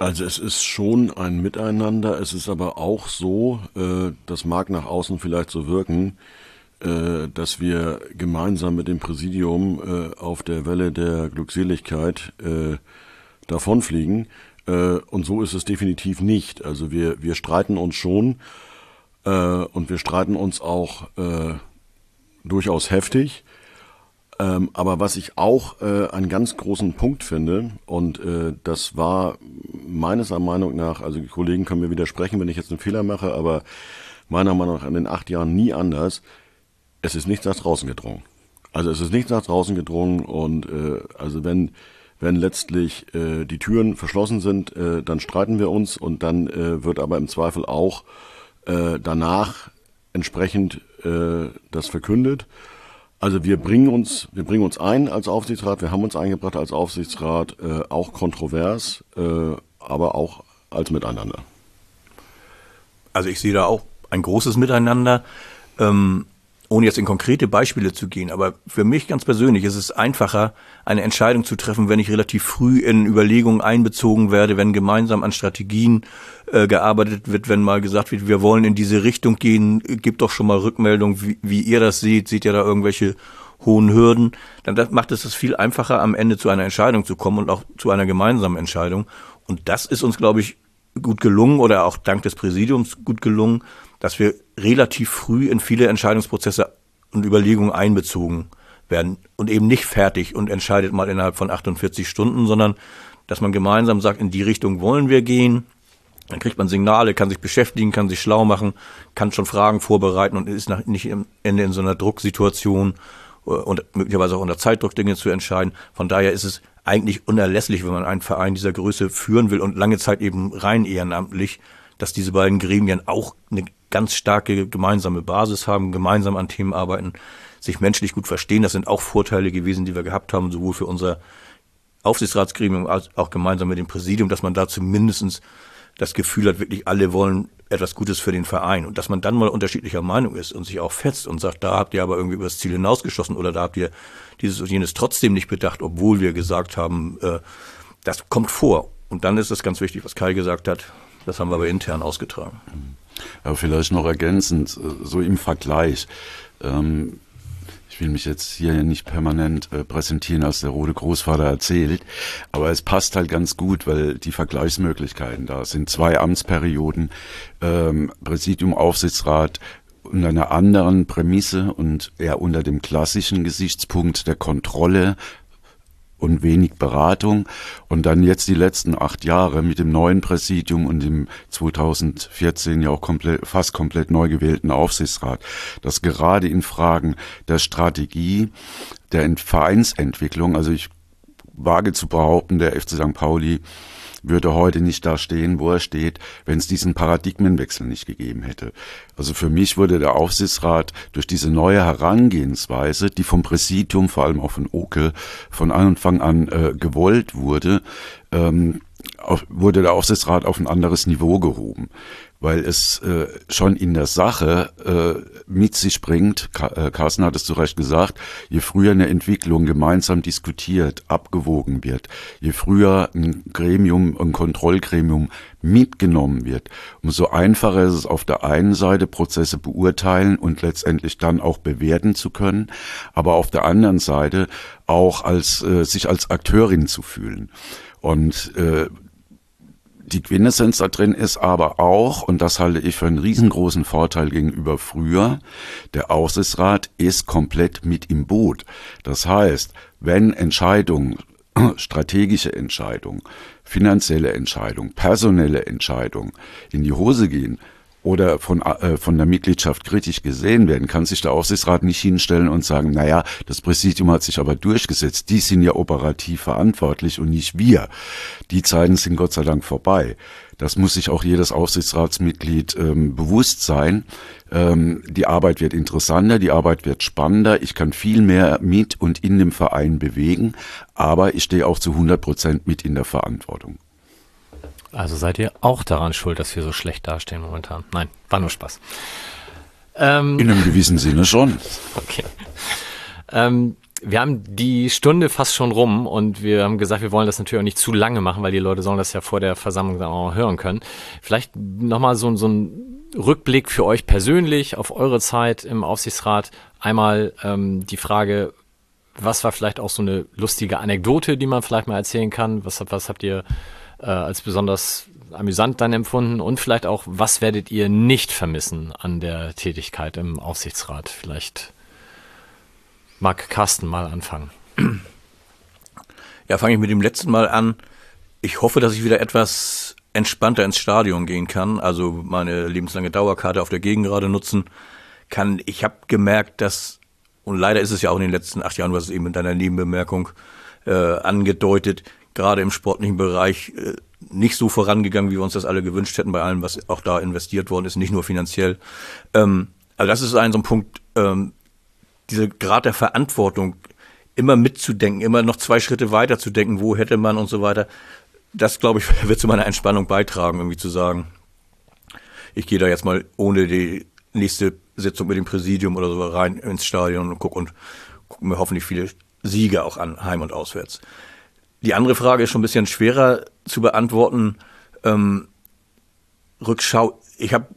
Also es ist schon ein Miteinander, es ist aber auch so, äh, das mag nach außen vielleicht so wirken, äh, dass wir gemeinsam mit dem Präsidium äh, auf der Welle der Glückseligkeit äh, davonfliegen. Äh, und so ist es definitiv nicht. Also wir, wir streiten uns schon äh, und wir streiten uns auch durchaus heftig. Ähm, aber was ich auch äh, einen ganz großen Punkt finde, und äh, das war meines Meinung nach, also die Kollegen können mir widersprechen, wenn ich jetzt einen Fehler mache, aber meiner Meinung nach in den acht Jahren nie anders, es ist nichts nach draußen gedrungen. Also es ist nichts nach draußen gedrungen und äh, also wenn wenn letztlich äh, die Türen verschlossen sind, äh, dann streiten wir uns und dann äh, wird aber im Zweifel auch äh, danach entsprechend äh, das verkündet. Also wir bringen uns, wir bringen uns ein als Aufsichtsrat, wir haben uns eingebracht als Aufsichtsrat, äh, auch kontrovers, äh, aber auch als Miteinander. Also ich sehe da auch ein großes Miteinander. Ähm, ohne jetzt in konkrete Beispiele zu gehen, aber für mich ganz persönlich ist es einfacher, eine Entscheidung zu treffen, wenn ich relativ früh in Überlegungen einbezogen werde, wenn gemeinsam an Strategien äh, gearbeitet wird, wenn mal gesagt wird, wir wollen in diese Richtung gehen, gibt doch schon mal Rückmeldung, wie, wie ihr das seht, seht ihr da irgendwelche hohen Hürden, dann macht es es viel einfacher, am Ende zu einer Entscheidung zu kommen und auch zu einer gemeinsamen Entscheidung. Und das ist uns, glaube ich, gut gelungen oder auch dank des Präsidiums gut gelungen, dass wir relativ früh in viele Entscheidungsprozesse und Überlegungen einbezogen werden und eben nicht fertig und entscheidet mal innerhalb von 48 Stunden, sondern dass man gemeinsam sagt, in die Richtung wollen wir gehen. Dann kriegt man Signale, kann sich beschäftigen, kann sich schlau machen, kann schon Fragen vorbereiten und ist nicht am Ende in so einer Drucksituation äh, und möglicherweise auch unter Zeitdruck Dinge zu entscheiden. Von daher ist es eigentlich unerlässlich, wenn man einen Verein dieser Größe führen will und lange Zeit eben rein ehrenamtlich, dass diese beiden Gremien auch eine ganz starke gemeinsame Basis haben, gemeinsam an Themen arbeiten, sich menschlich gut verstehen. Das sind auch Vorteile gewesen, die wir gehabt haben, sowohl für unser Aufsichtsratsgremium als auch gemeinsam mit dem Präsidium, dass man da zumindestens das Gefühl hat, wirklich alle wollen etwas Gutes für den Verein und dass man dann mal unterschiedlicher Meinung ist und sich auch fetzt und sagt, da habt ihr aber irgendwie über das Ziel hinausgeschossen oder da habt ihr dieses und jenes trotzdem nicht bedacht, obwohl wir gesagt haben, äh, das kommt vor. Und dann ist es ganz wichtig, was Kai gesagt hat, das haben wir aber intern ausgetragen. Ja, vielleicht noch ergänzend, äh, so im Vergleich. Ähm, ich will mich jetzt hier nicht permanent äh, präsentieren, als der rote Großvater erzählt, aber es passt halt ganz gut, weil die Vergleichsmöglichkeiten da sind. Zwei Amtsperioden, ähm, Präsidium, Aufsichtsrat, unter einer anderen Prämisse und eher unter dem klassischen Gesichtspunkt der Kontrolle und wenig Beratung. Und dann jetzt die letzten acht Jahre mit dem neuen Präsidium und dem 2014 ja auch komplett, fast komplett neu gewählten Aufsichtsrat, dass gerade in Fragen der Strategie, der Vereinsentwicklung, also ich wage zu behaupten, der FC St. Pauli würde heute nicht da stehen, wo er steht, wenn es diesen Paradigmenwechsel nicht gegeben hätte. Also für mich wurde der Aufsichtsrat durch diese neue Herangehensweise, die vom Präsidium, vor allem auch von Oke, von Anfang an äh, gewollt wurde, ähm, wurde der Aufsichtsrat auf ein anderes Niveau gehoben weil es äh, schon in der Sache äh, mit sich bringt, äh, Carsten hat es zu Recht gesagt, je früher eine Entwicklung gemeinsam diskutiert, abgewogen wird, je früher ein Gremium, ein Kontrollgremium mitgenommen wird, umso einfacher ist es auf der einen Seite Prozesse beurteilen und letztendlich dann auch bewerten zu können, aber auf der anderen Seite auch als äh, sich als Akteurin zu fühlen. Und äh, die Quintessenz da drin ist aber auch, und das halte ich für einen riesengroßen Vorteil gegenüber früher, der Aufsichtsrat ist komplett mit im Boot. Das heißt, wenn Entscheidungen, strategische Entscheidungen, finanzielle Entscheidungen, personelle Entscheidungen in die Hose gehen, oder von, äh, von der Mitgliedschaft kritisch gesehen werden, kann sich der Aufsichtsrat nicht hinstellen und sagen, naja, das Präsidium hat sich aber durchgesetzt, die sind ja operativ verantwortlich und nicht wir. Die Zeiten sind Gott sei Dank vorbei. Das muss sich auch jedes Aufsichtsratsmitglied ähm, bewusst sein. Ähm, die Arbeit wird interessanter, die Arbeit wird spannender. Ich kann viel mehr mit und in dem Verein bewegen, aber ich stehe auch zu 100 Prozent mit in der Verantwortung. Also seid ihr auch daran schuld, dass wir so schlecht dastehen momentan? Nein, war nur Spaß. Ähm, In einem gewissen Sinne schon. Okay. Ähm, wir haben die Stunde fast schon rum und wir haben gesagt, wir wollen das natürlich auch nicht zu lange machen, weil die Leute sollen das ja vor der Versammlung dann auch hören können. Vielleicht nochmal so, so ein Rückblick für euch persönlich auf eure Zeit im Aufsichtsrat. Einmal ähm, die Frage, was war vielleicht auch so eine lustige Anekdote, die man vielleicht mal erzählen kann? Was, was habt ihr äh, als besonders amüsant dann empfunden und vielleicht auch, was werdet ihr nicht vermissen an der Tätigkeit im Aufsichtsrat? Vielleicht mag Carsten mal anfangen. Ja, fange ich mit dem letzten Mal an. Ich hoffe, dass ich wieder etwas entspannter ins Stadion gehen kann, also meine lebenslange Dauerkarte auf der Gegend gerade nutzen kann. Ich habe gemerkt, dass, und leider ist es ja auch in den letzten acht Jahren, du hast es eben in deiner Nebenbemerkung äh, angedeutet, gerade im sportlichen Bereich äh, nicht so vorangegangen, wie wir uns das alle gewünscht hätten, bei allem, was auch da investiert worden ist, nicht nur finanziell. Ähm, also das ist ein so ein Punkt, ähm, diese Grad der Verantwortung, immer mitzudenken, immer noch zwei Schritte weiter zu denken, wo hätte man und so weiter. Das, glaube ich, wird zu meiner Entspannung beitragen, irgendwie zu sagen, ich gehe da jetzt mal ohne die nächste Sitzung mit dem Präsidium oder so rein ins Stadion und gucke und gucke mir hoffentlich viele Siege auch an, heim und auswärts. Die andere Frage ist schon ein bisschen schwerer zu beantworten. Ähm, Rückschau, ich habe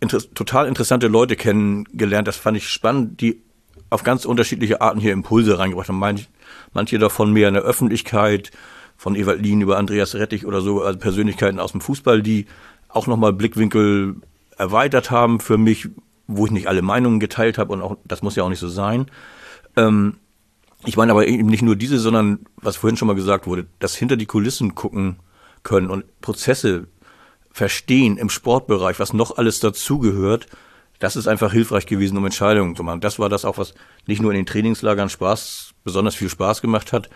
inter total interessante Leute kennengelernt, das fand ich spannend, die auf ganz unterschiedliche Arten hier Impulse reingebracht haben. Manch, manche davon mehr in der Öffentlichkeit, von Ewald Lien über Andreas Rettich oder so, also Persönlichkeiten aus dem Fußball, die auch nochmal Blickwinkel erweitert haben für mich, wo ich nicht alle Meinungen geteilt habe und auch, das muss ja auch nicht so sein. Ähm, ich meine aber eben nicht nur diese, sondern was vorhin schon mal gesagt wurde, das hinter die Kulissen gucken können und Prozesse verstehen im Sportbereich, was noch alles dazugehört, das ist einfach hilfreich gewesen, um Entscheidungen zu machen. Das war das auch, was nicht nur in den Trainingslagern Spaß, besonders viel Spaß gemacht hat.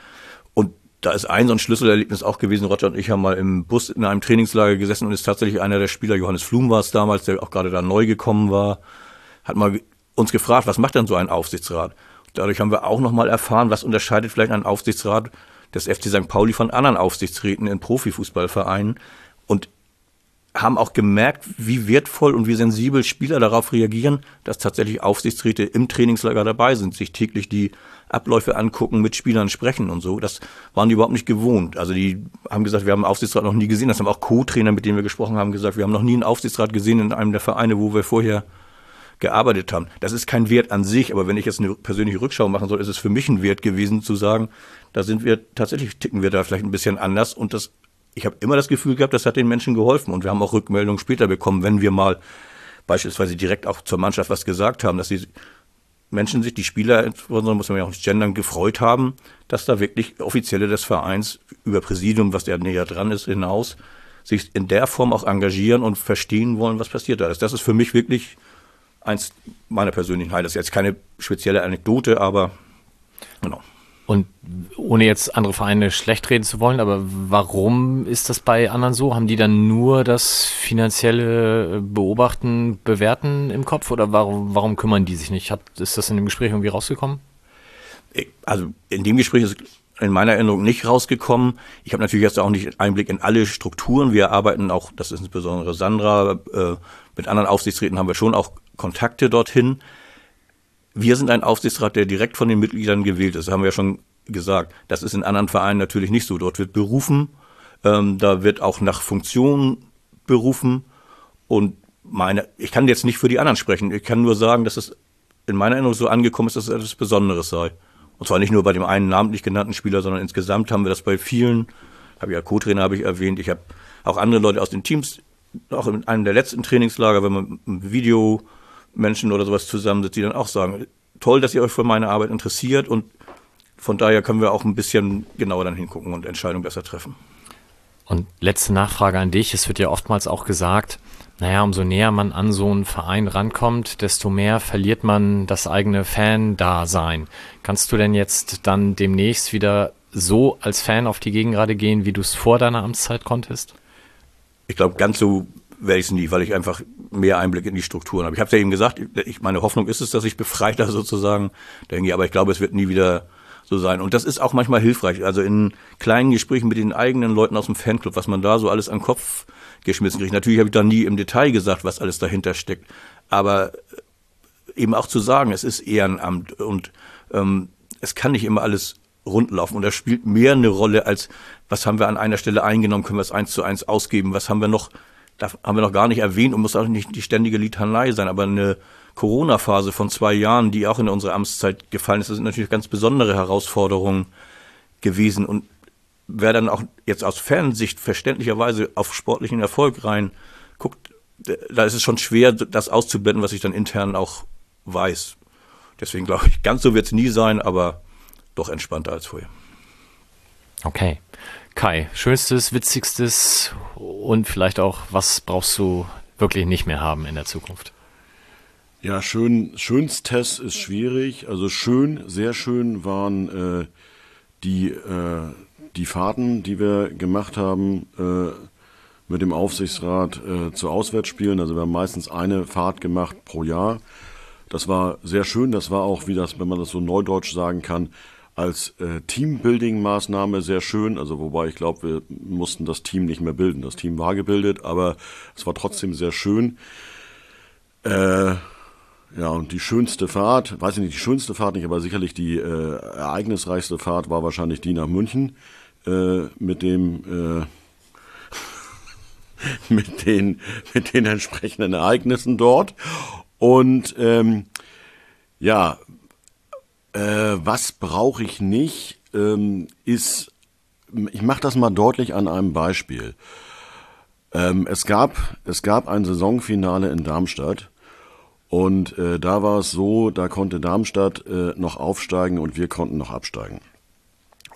Und da ist ein so ein Schlüsselerlebnis auch gewesen. Roger und ich haben mal im Bus in einem Trainingslager gesessen und ist tatsächlich einer der Spieler, Johannes Flum war es damals, der auch gerade da neu gekommen war, hat mal uns gefragt, was macht denn so ein Aufsichtsrat? Dadurch haben wir auch nochmal erfahren, was unterscheidet vielleicht ein Aufsichtsrat des FC St. Pauli von anderen Aufsichtsräten in Profifußballvereinen und haben auch gemerkt, wie wertvoll und wie sensibel Spieler darauf reagieren, dass tatsächlich Aufsichtsräte im Trainingslager dabei sind, sich täglich die Abläufe angucken, mit Spielern sprechen und so. Das waren die überhaupt nicht gewohnt. Also die haben gesagt, wir haben einen Aufsichtsrat noch nie gesehen. Das haben auch Co-Trainer, mit denen wir gesprochen haben, gesagt, wir haben noch nie einen Aufsichtsrat gesehen in einem der Vereine, wo wir vorher gearbeitet haben. Das ist kein Wert an sich, aber wenn ich jetzt eine persönliche Rückschau machen soll, ist es für mich ein Wert gewesen zu sagen, da sind wir tatsächlich ticken wir da vielleicht ein bisschen anders und das ich habe immer das Gefühl gehabt, das hat den Menschen geholfen und wir haben auch Rückmeldungen später bekommen, wenn wir mal beispielsweise direkt auch zur Mannschaft was gesagt haben, dass die Menschen sich, die Spieler, insbesondere muss man ja auch nicht gendern, gefreut haben, dass da wirklich Offizielle des Vereins über Präsidium, was der näher dran ist, hinaus, sich in der Form auch engagieren und verstehen wollen, was passiert da ist. Das ist für mich wirklich eins meiner persönlichen Highlights. Jetzt keine spezielle Anekdote, aber genau. Und ohne jetzt andere Vereine schlecht reden zu wollen, aber warum ist das bei anderen so? Haben die dann nur das finanzielle Beobachten, Bewerten im Kopf oder warum, warum kümmern die sich nicht? Hat, ist das in dem Gespräch irgendwie rausgekommen? Also in dem Gespräch ist in meiner Erinnerung nicht rausgekommen. Ich habe natürlich jetzt auch nicht Einblick in alle Strukturen. Wir arbeiten auch, das ist insbesondere Sandra, äh, mit anderen Aufsichtsräten haben wir schon auch Kontakte dorthin. Wir sind ein Aufsichtsrat, der direkt von den Mitgliedern gewählt ist. Das haben wir ja schon gesagt. Das ist in anderen Vereinen natürlich nicht so. Dort wird berufen, ähm, da wird auch nach Funktion berufen. Und meine, ich kann jetzt nicht für die anderen sprechen. Ich kann nur sagen, dass es in meiner Erinnerung so angekommen ist, dass es etwas Besonderes sei. Und zwar nicht nur bei dem einen namentlich genannten Spieler, sondern insgesamt haben wir das bei vielen. Habe ja Co-Trainer habe ich erwähnt. Ich habe auch andere Leute aus den Teams, auch in einem der letzten Trainingslager, wenn man ein Video Menschen oder sowas zusammensitzt, die dann auch sagen, toll, dass ihr euch für meine Arbeit interessiert und von daher können wir auch ein bisschen genauer dann hingucken und Entscheidungen besser treffen. Und letzte Nachfrage an dich. Es wird ja oftmals auch gesagt, naja, umso näher man an so einen Verein rankommt, desto mehr verliert man das eigene Fan-Dasein. Kannst du denn jetzt dann demnächst wieder so als Fan auf die Gegengrade gehen, wie du es vor deiner Amtszeit konntest? Ich glaube, ganz so werde ich es nie, weil ich einfach mehr Einblick in die Strukturen habe. Ich habe es ja eben gesagt, ich, meine Hoffnung ist es, dass ich befreiter sozusagen denke, aber ich glaube, es wird nie wieder so sein. Und das ist auch manchmal hilfreich. Also in kleinen Gesprächen mit den eigenen Leuten aus dem Fanclub, was man da so alles an den Kopf geschmissen kriegt. Natürlich habe ich da nie im Detail gesagt, was alles dahinter steckt. Aber eben auch zu sagen, es ist Ehrenamt und ähm, es kann nicht immer alles rundlaufen. Und das spielt mehr eine Rolle als, was haben wir an einer Stelle eingenommen, können wir es eins zu eins ausgeben, was haben wir noch da haben wir noch gar nicht erwähnt und muss auch nicht die ständige Litanei sein, aber eine Corona-Phase von zwei Jahren, die auch in unsere Amtszeit gefallen ist, das sind natürlich ganz besondere Herausforderungen gewesen. Und wer dann auch jetzt aus Fernsicht verständlicherweise auf sportlichen Erfolg rein guckt, da ist es schon schwer, das auszublenden, was ich dann intern auch weiß. Deswegen glaube ich, ganz so wird es nie sein, aber doch entspannter als vorher. Okay. Kai, schönstes, witzigstes und vielleicht auch, was brauchst du wirklich nicht mehr haben in der Zukunft? Ja, schön, schönstes ist schwierig. Also schön, sehr schön waren äh, die, äh, die Fahrten, die wir gemacht haben äh, mit dem Aufsichtsrat äh, zu Auswärtsspielen. Also wir haben meistens eine Fahrt gemacht pro Jahr. Das war sehr schön. Das war auch, wie das, wenn man das so neudeutsch sagen kann, als äh, Teambuilding-Maßnahme sehr schön. Also wobei ich glaube, wir mussten das Team nicht mehr bilden. Das Team war gebildet, aber es war trotzdem sehr schön. Äh, ja, und die schönste Fahrt, weiß ich nicht, die schönste Fahrt nicht, aber sicherlich die äh, ereignisreichste Fahrt war wahrscheinlich die nach München äh, mit dem äh, mit den mit den entsprechenden Ereignissen dort und ähm, ja, Äh, was brauche ich nicht, ähm, ist, ich mache das mal deutlich an einem Beispiel. Ähm, es, gab, es gab ein Saisonfinale in Darmstadt und äh, da war es so, da konnte Darmstadt äh, noch aufsteigen und wir konnten noch absteigen.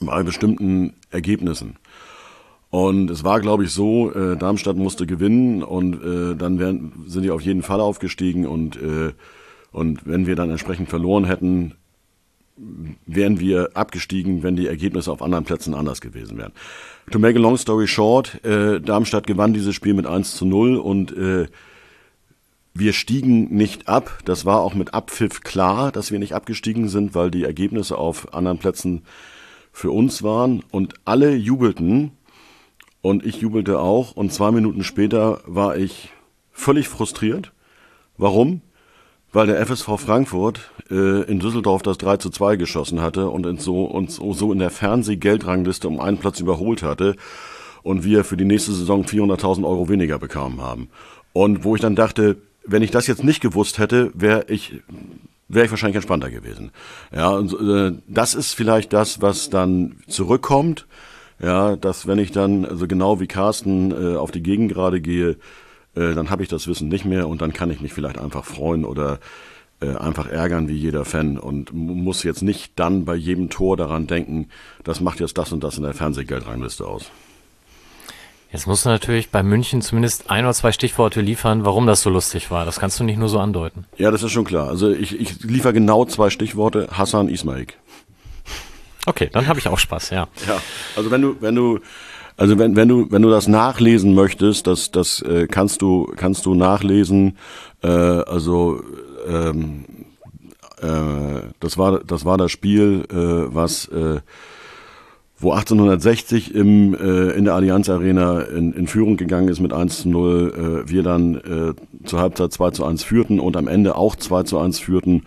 Bei bestimmten Ergebnissen. Und es war, glaube ich, so, äh, Darmstadt musste gewinnen und äh, dann wären, sind die auf jeden Fall aufgestiegen und, äh, und wenn wir dann entsprechend verloren hätten, wären wir abgestiegen, wenn die Ergebnisse auf anderen Plätzen anders gewesen wären. To make a long story short, äh, Darmstadt gewann dieses Spiel mit 1 zu 0 und äh, wir stiegen nicht ab. Das war auch mit Abpfiff klar, dass wir nicht abgestiegen sind, weil die Ergebnisse auf anderen Plätzen für uns waren und alle jubelten und ich jubelte auch und zwei Minuten später war ich völlig frustriert. Warum? Weil der FSV Frankfurt äh, in Düsseldorf das 3 zu 2 geschossen hatte und in so, uns so in der Fernsehgeldrangliste um einen Platz überholt hatte und wir für die nächste Saison 400.000 Euro weniger bekommen haben. Und wo ich dann dachte, wenn ich das jetzt nicht gewusst hätte, wäre ich wäre ich wahrscheinlich entspannter gewesen. Ja, und äh, das ist vielleicht das, was dann zurückkommt. Ja, dass wenn ich dann also genau wie Carsten äh, auf die Gegend gerade gehe, äh, dann habe ich das Wissen nicht mehr und dann kann ich mich vielleicht einfach freuen oder äh, einfach ärgern wie jeder Fan und muss jetzt nicht dann bei jedem Tor daran denken, das macht jetzt das und das in der Fernsehgeldrangliste aus. Jetzt musst du natürlich bei München zumindest ein oder zwei Stichworte liefern, warum das so lustig war. Das kannst du nicht nur so andeuten. Ja, das ist schon klar. Also ich, ich liefere genau zwei Stichworte. Hassan Ismaik. Okay, dann habe ich auch Spaß, ja. Ja, also wenn du, wenn du also wenn, wenn du wenn du das nachlesen möchtest, das das äh, kannst du kannst du nachlesen. Äh, also ähm, äh, das war das war das Spiel, äh, was äh, wo 1860 im, äh, in der Allianz Arena in, in Führung gegangen ist mit 1 zu 0, äh, wir dann äh, zur Halbzeit 2 zu 1 führten und am Ende auch 2 zu 1 führten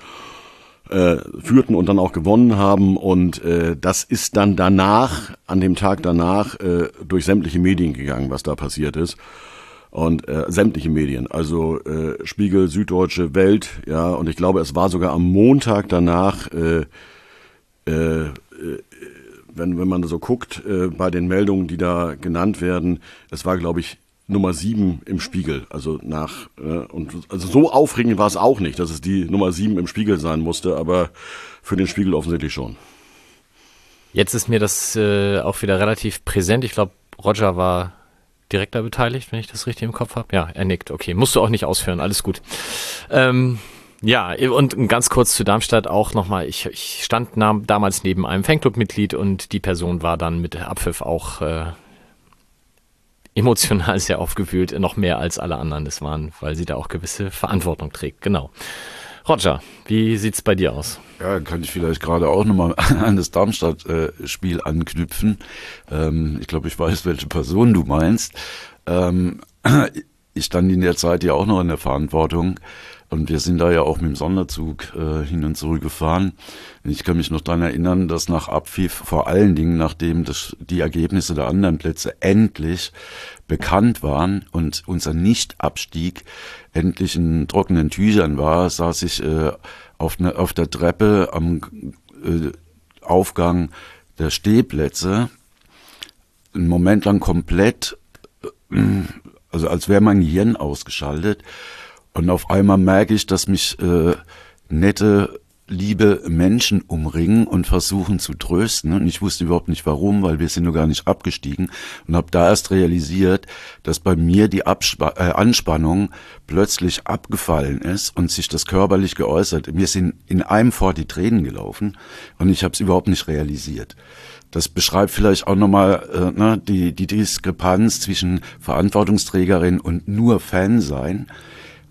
äh, führten und dann auch gewonnen haben. Und äh, das ist dann danach, an dem Tag danach, äh, durch sämtliche Medien gegangen, was da passiert ist. Und äh, sämtliche Medien, also äh, Spiegel, Süddeutsche, Welt, ja, und ich glaube, es war sogar am Montag danach, äh, äh, wenn, wenn man so guckt, äh, bei den Meldungen, die da genannt werden, es war, glaube ich, Nummer sieben im Spiegel. Also nach äh, und also so aufregend war es auch nicht, dass es die Nummer sieben im Spiegel sein musste, aber für den Spiegel offensichtlich schon. Jetzt ist mir das äh, auch wieder relativ präsent. Ich glaube, Roger war direkt da beteiligt, wenn ich das richtig im Kopf habe. Ja, er nickt. Okay, musst du auch nicht ausführen. Alles gut. Ähm, ja, und ganz kurz zu Darmstadt auch nochmal. Ich, ich stand damals neben einem Fanclub-Mitglied und die Person war dann mit Abpfiff auch äh, emotional sehr aufgewühlt, noch mehr als alle anderen das waren, weil sie da auch gewisse Verantwortung trägt. Genau. Roger, wie sieht's bei dir aus? Ja, kann ich vielleicht gerade auch nochmal an das Darmstadt-Spiel anknüpfen. Ähm, ich glaube, ich weiß, welche Person du meinst. Ähm, ich stand in der Zeit ja auch noch in der Verantwortung und wir sind da ja auch mit dem Sonderzug äh, hin und zurück gefahren. Ich kann mich noch daran erinnern, dass nach Abpfiff, vor allen Dingen nachdem das, die Ergebnisse der anderen Plätze endlich bekannt waren und unser Nichtabstieg endlich in trockenen Tüchern war, saß ich äh, auf, ne, auf der Treppe am äh, Aufgang der Stehplätze einen Moment lang komplett, äh, also als wäre mein Gehirn ausgeschaltet und auf einmal merke ich, dass mich äh, nette, liebe Menschen umringen und versuchen zu trösten. Und ich wusste überhaupt nicht warum, weil wir sind nur gar nicht abgestiegen. Und habe da erst realisiert, dass bei mir die Abspa äh, Anspannung plötzlich abgefallen ist und sich das körperlich geäußert. Mir sind in einem fort die Tränen gelaufen und ich habe es überhaupt nicht realisiert. Das beschreibt vielleicht auch nochmal äh, ne, die, die Diskrepanz zwischen Verantwortungsträgerin und nur Fan sein.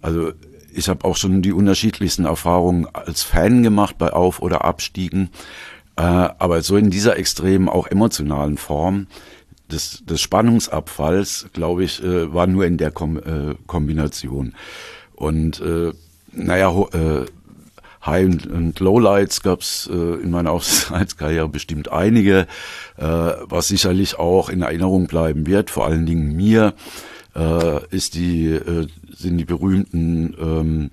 Also ich habe auch schon die unterschiedlichsten Erfahrungen als Fan gemacht bei Auf- oder Abstiegen, äh, aber so in dieser extremen, auch emotionalen Form des, des Spannungsabfalls, glaube ich, äh, war nur in der Kom äh, Kombination. Und äh, naja, äh, High- und, und Lowlights gab es äh, in meiner Aufsichtskarriere bestimmt einige, äh, was sicherlich auch in Erinnerung bleiben wird, vor allen Dingen mir, äh, ist die äh, sind die berühmten ähm,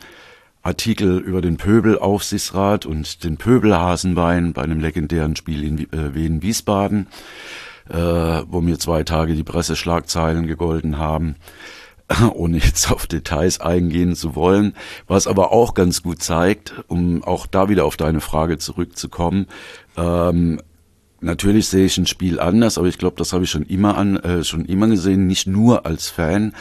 Artikel über den Pöbelaufsichtsrat und den Pöbelhasenbein bei einem legendären Spiel in äh, Wien-Wiesbaden, äh, wo mir zwei Tage die Presseschlagzeilen gegolten haben ohne jetzt auf Details eingehen zu wollen, was aber auch ganz gut zeigt, um auch da wieder auf deine Frage zurückzukommen, ähm, Natürlich sehe ich ein Spiel anders, aber ich glaube, das habe ich schon immer an, äh, schon immer gesehen, nicht nur als Fan.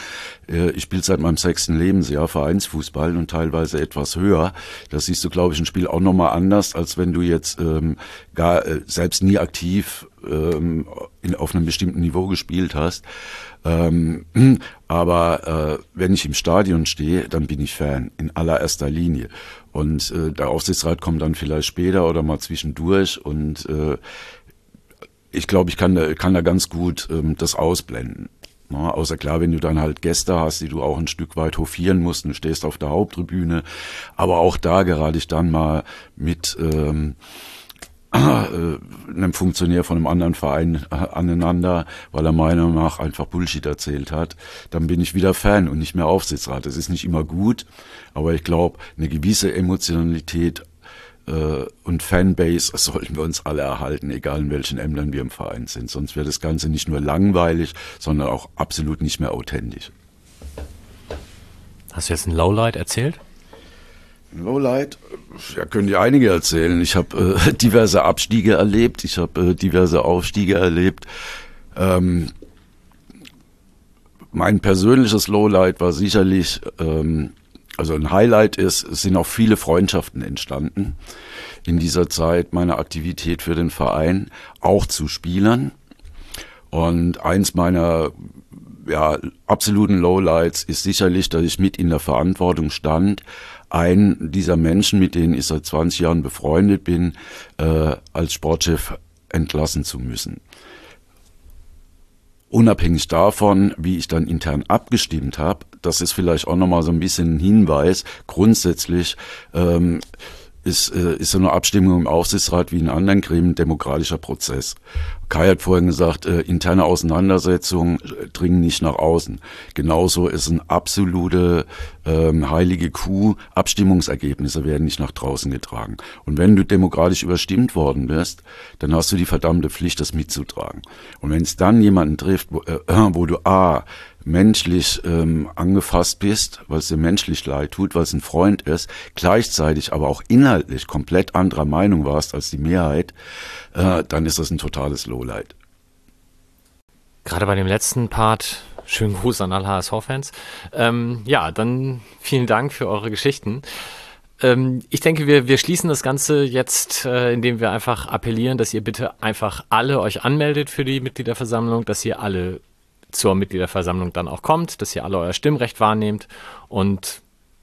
Äh, ich spiele seit meinem sechsten Lebensjahr Vereinsfußball und teilweise etwas höher. Das siehst du, glaube ich, ein Spiel auch nochmal anders, als wenn du jetzt ähm, gar äh, selbst nie aktiv ähm, in, auf einem bestimmten Niveau gespielt hast. Ähm, aber äh, wenn ich im Stadion stehe, dann bin ich Fan in allererster Linie. Und äh, der Aufsichtsrat kommt dann vielleicht später oder mal zwischendurch und äh, ich glaube, ich kann da, kann da ganz gut ähm, das ausblenden. Na, außer klar, wenn du dann halt Gäste hast, die du auch ein Stück weit hofieren musst, du stehst auf der Haupttribüne. Aber auch da gerate ich dann mal mit ähm, äh, einem Funktionär von einem anderen Verein äh, aneinander, weil er meiner Meinung nach einfach Bullshit erzählt hat, dann bin ich wieder Fan und nicht mehr Aufsichtsrat. Das ist nicht immer gut, aber ich glaube, eine gewisse Emotionalität und Fanbase sollten wir uns alle erhalten, egal in welchen Ämtern wir im Verein sind. Sonst wird das Ganze nicht nur langweilig, sondern auch absolut nicht mehr authentisch. Hast du jetzt ein Lowlight erzählt? Lowlight, ja, können die einige erzählen. Ich habe äh, diverse Abstiege erlebt, ich habe äh, diverse Aufstiege erlebt. Ähm, mein persönliches Lowlight war sicherlich ähm, also ein Highlight ist, es sind auch viele Freundschaften entstanden in dieser Zeit meiner Aktivität für den Verein, auch zu Spielern. Und eins meiner ja, absoluten Lowlights ist sicherlich, dass ich mit in der Verantwortung stand, einen dieser Menschen, mit denen ich seit 20 Jahren befreundet bin, äh, als Sportchef entlassen zu müssen. Unabhängig davon, wie ich dann intern abgestimmt habe, das ist vielleicht auch nochmal so ein bisschen ein Hinweis. Grundsätzlich ähm, ist, äh, ist so eine Abstimmung im Aufsichtsrat wie in anderen Gremien demokratischer Prozess. Kai hat vorhin gesagt, äh, interne Auseinandersetzungen äh, dringen nicht nach außen. Genauso ist ein absolute ähm, heilige Kuh, Abstimmungsergebnisse werden nicht nach draußen getragen. Und wenn du demokratisch überstimmt worden bist, dann hast du die verdammte Pflicht, das mitzutragen. Und wenn es dann jemanden trifft, wo, äh, wo du A, menschlich ähm, angefasst bist, weil es dir menschlich leid tut, weil es ein Freund ist, gleichzeitig aber auch inhaltlich komplett anderer Meinung warst als die Mehrheit, äh, dann ist das ein totales Lowlight. Gerade bei dem letzten Part, schönen Gruß an alle HSV-Fans. Ähm, ja, dann vielen Dank für eure Geschichten. Ähm, ich denke, wir, wir schließen das Ganze jetzt, äh, indem wir einfach appellieren, dass ihr bitte einfach alle euch anmeldet für die Mitgliederversammlung, dass ihr alle zur Mitgliederversammlung dann auch kommt, dass ihr alle euer Stimmrecht wahrnehmt und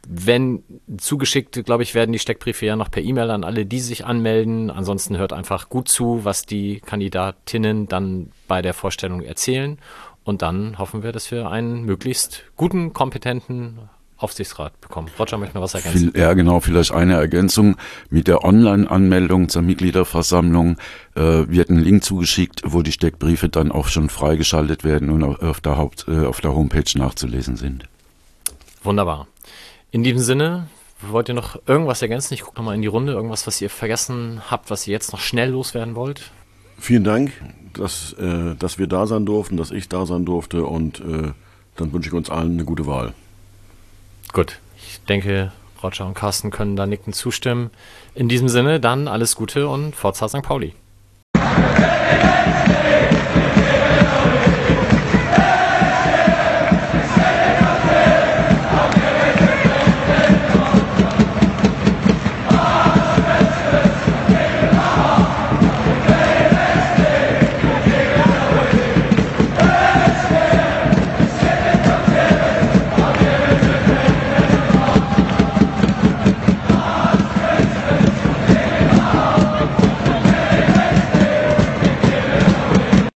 wenn zugeschickt, glaube ich, werden die Steckbriefe ja noch per E-Mail an alle, die sich anmelden. Ansonsten hört einfach gut zu, was die Kandidatinnen dann bei der Vorstellung erzählen. Und dann hoffen wir, dass wir einen möglichst guten, kompetenten Aufsichtsrat bekommen. Roger möchte noch was ergänzen. Ja, genau, vielleicht eine Ergänzung. Mit der Online-Anmeldung zur Mitgliederversammlung äh, wird ein Link zugeschickt, wo die Steckbriefe dann auch schon freigeschaltet werden und auf der, Haupt, äh, auf der Homepage nachzulesen sind. Wunderbar. In diesem Sinne, wollt ihr noch irgendwas ergänzen? Ich gucke nochmal in die Runde. Irgendwas, was ihr vergessen habt, was ihr jetzt noch schnell loswerden wollt? Vielen Dank, dass, äh, dass wir da sein durften, dass ich da sein durfte und äh, dann wünsche ich uns allen eine gute Wahl. Gut, ich denke, Roger und Carsten können da nicken zustimmen. In diesem Sinne dann alles Gute und Forza St. Pauli.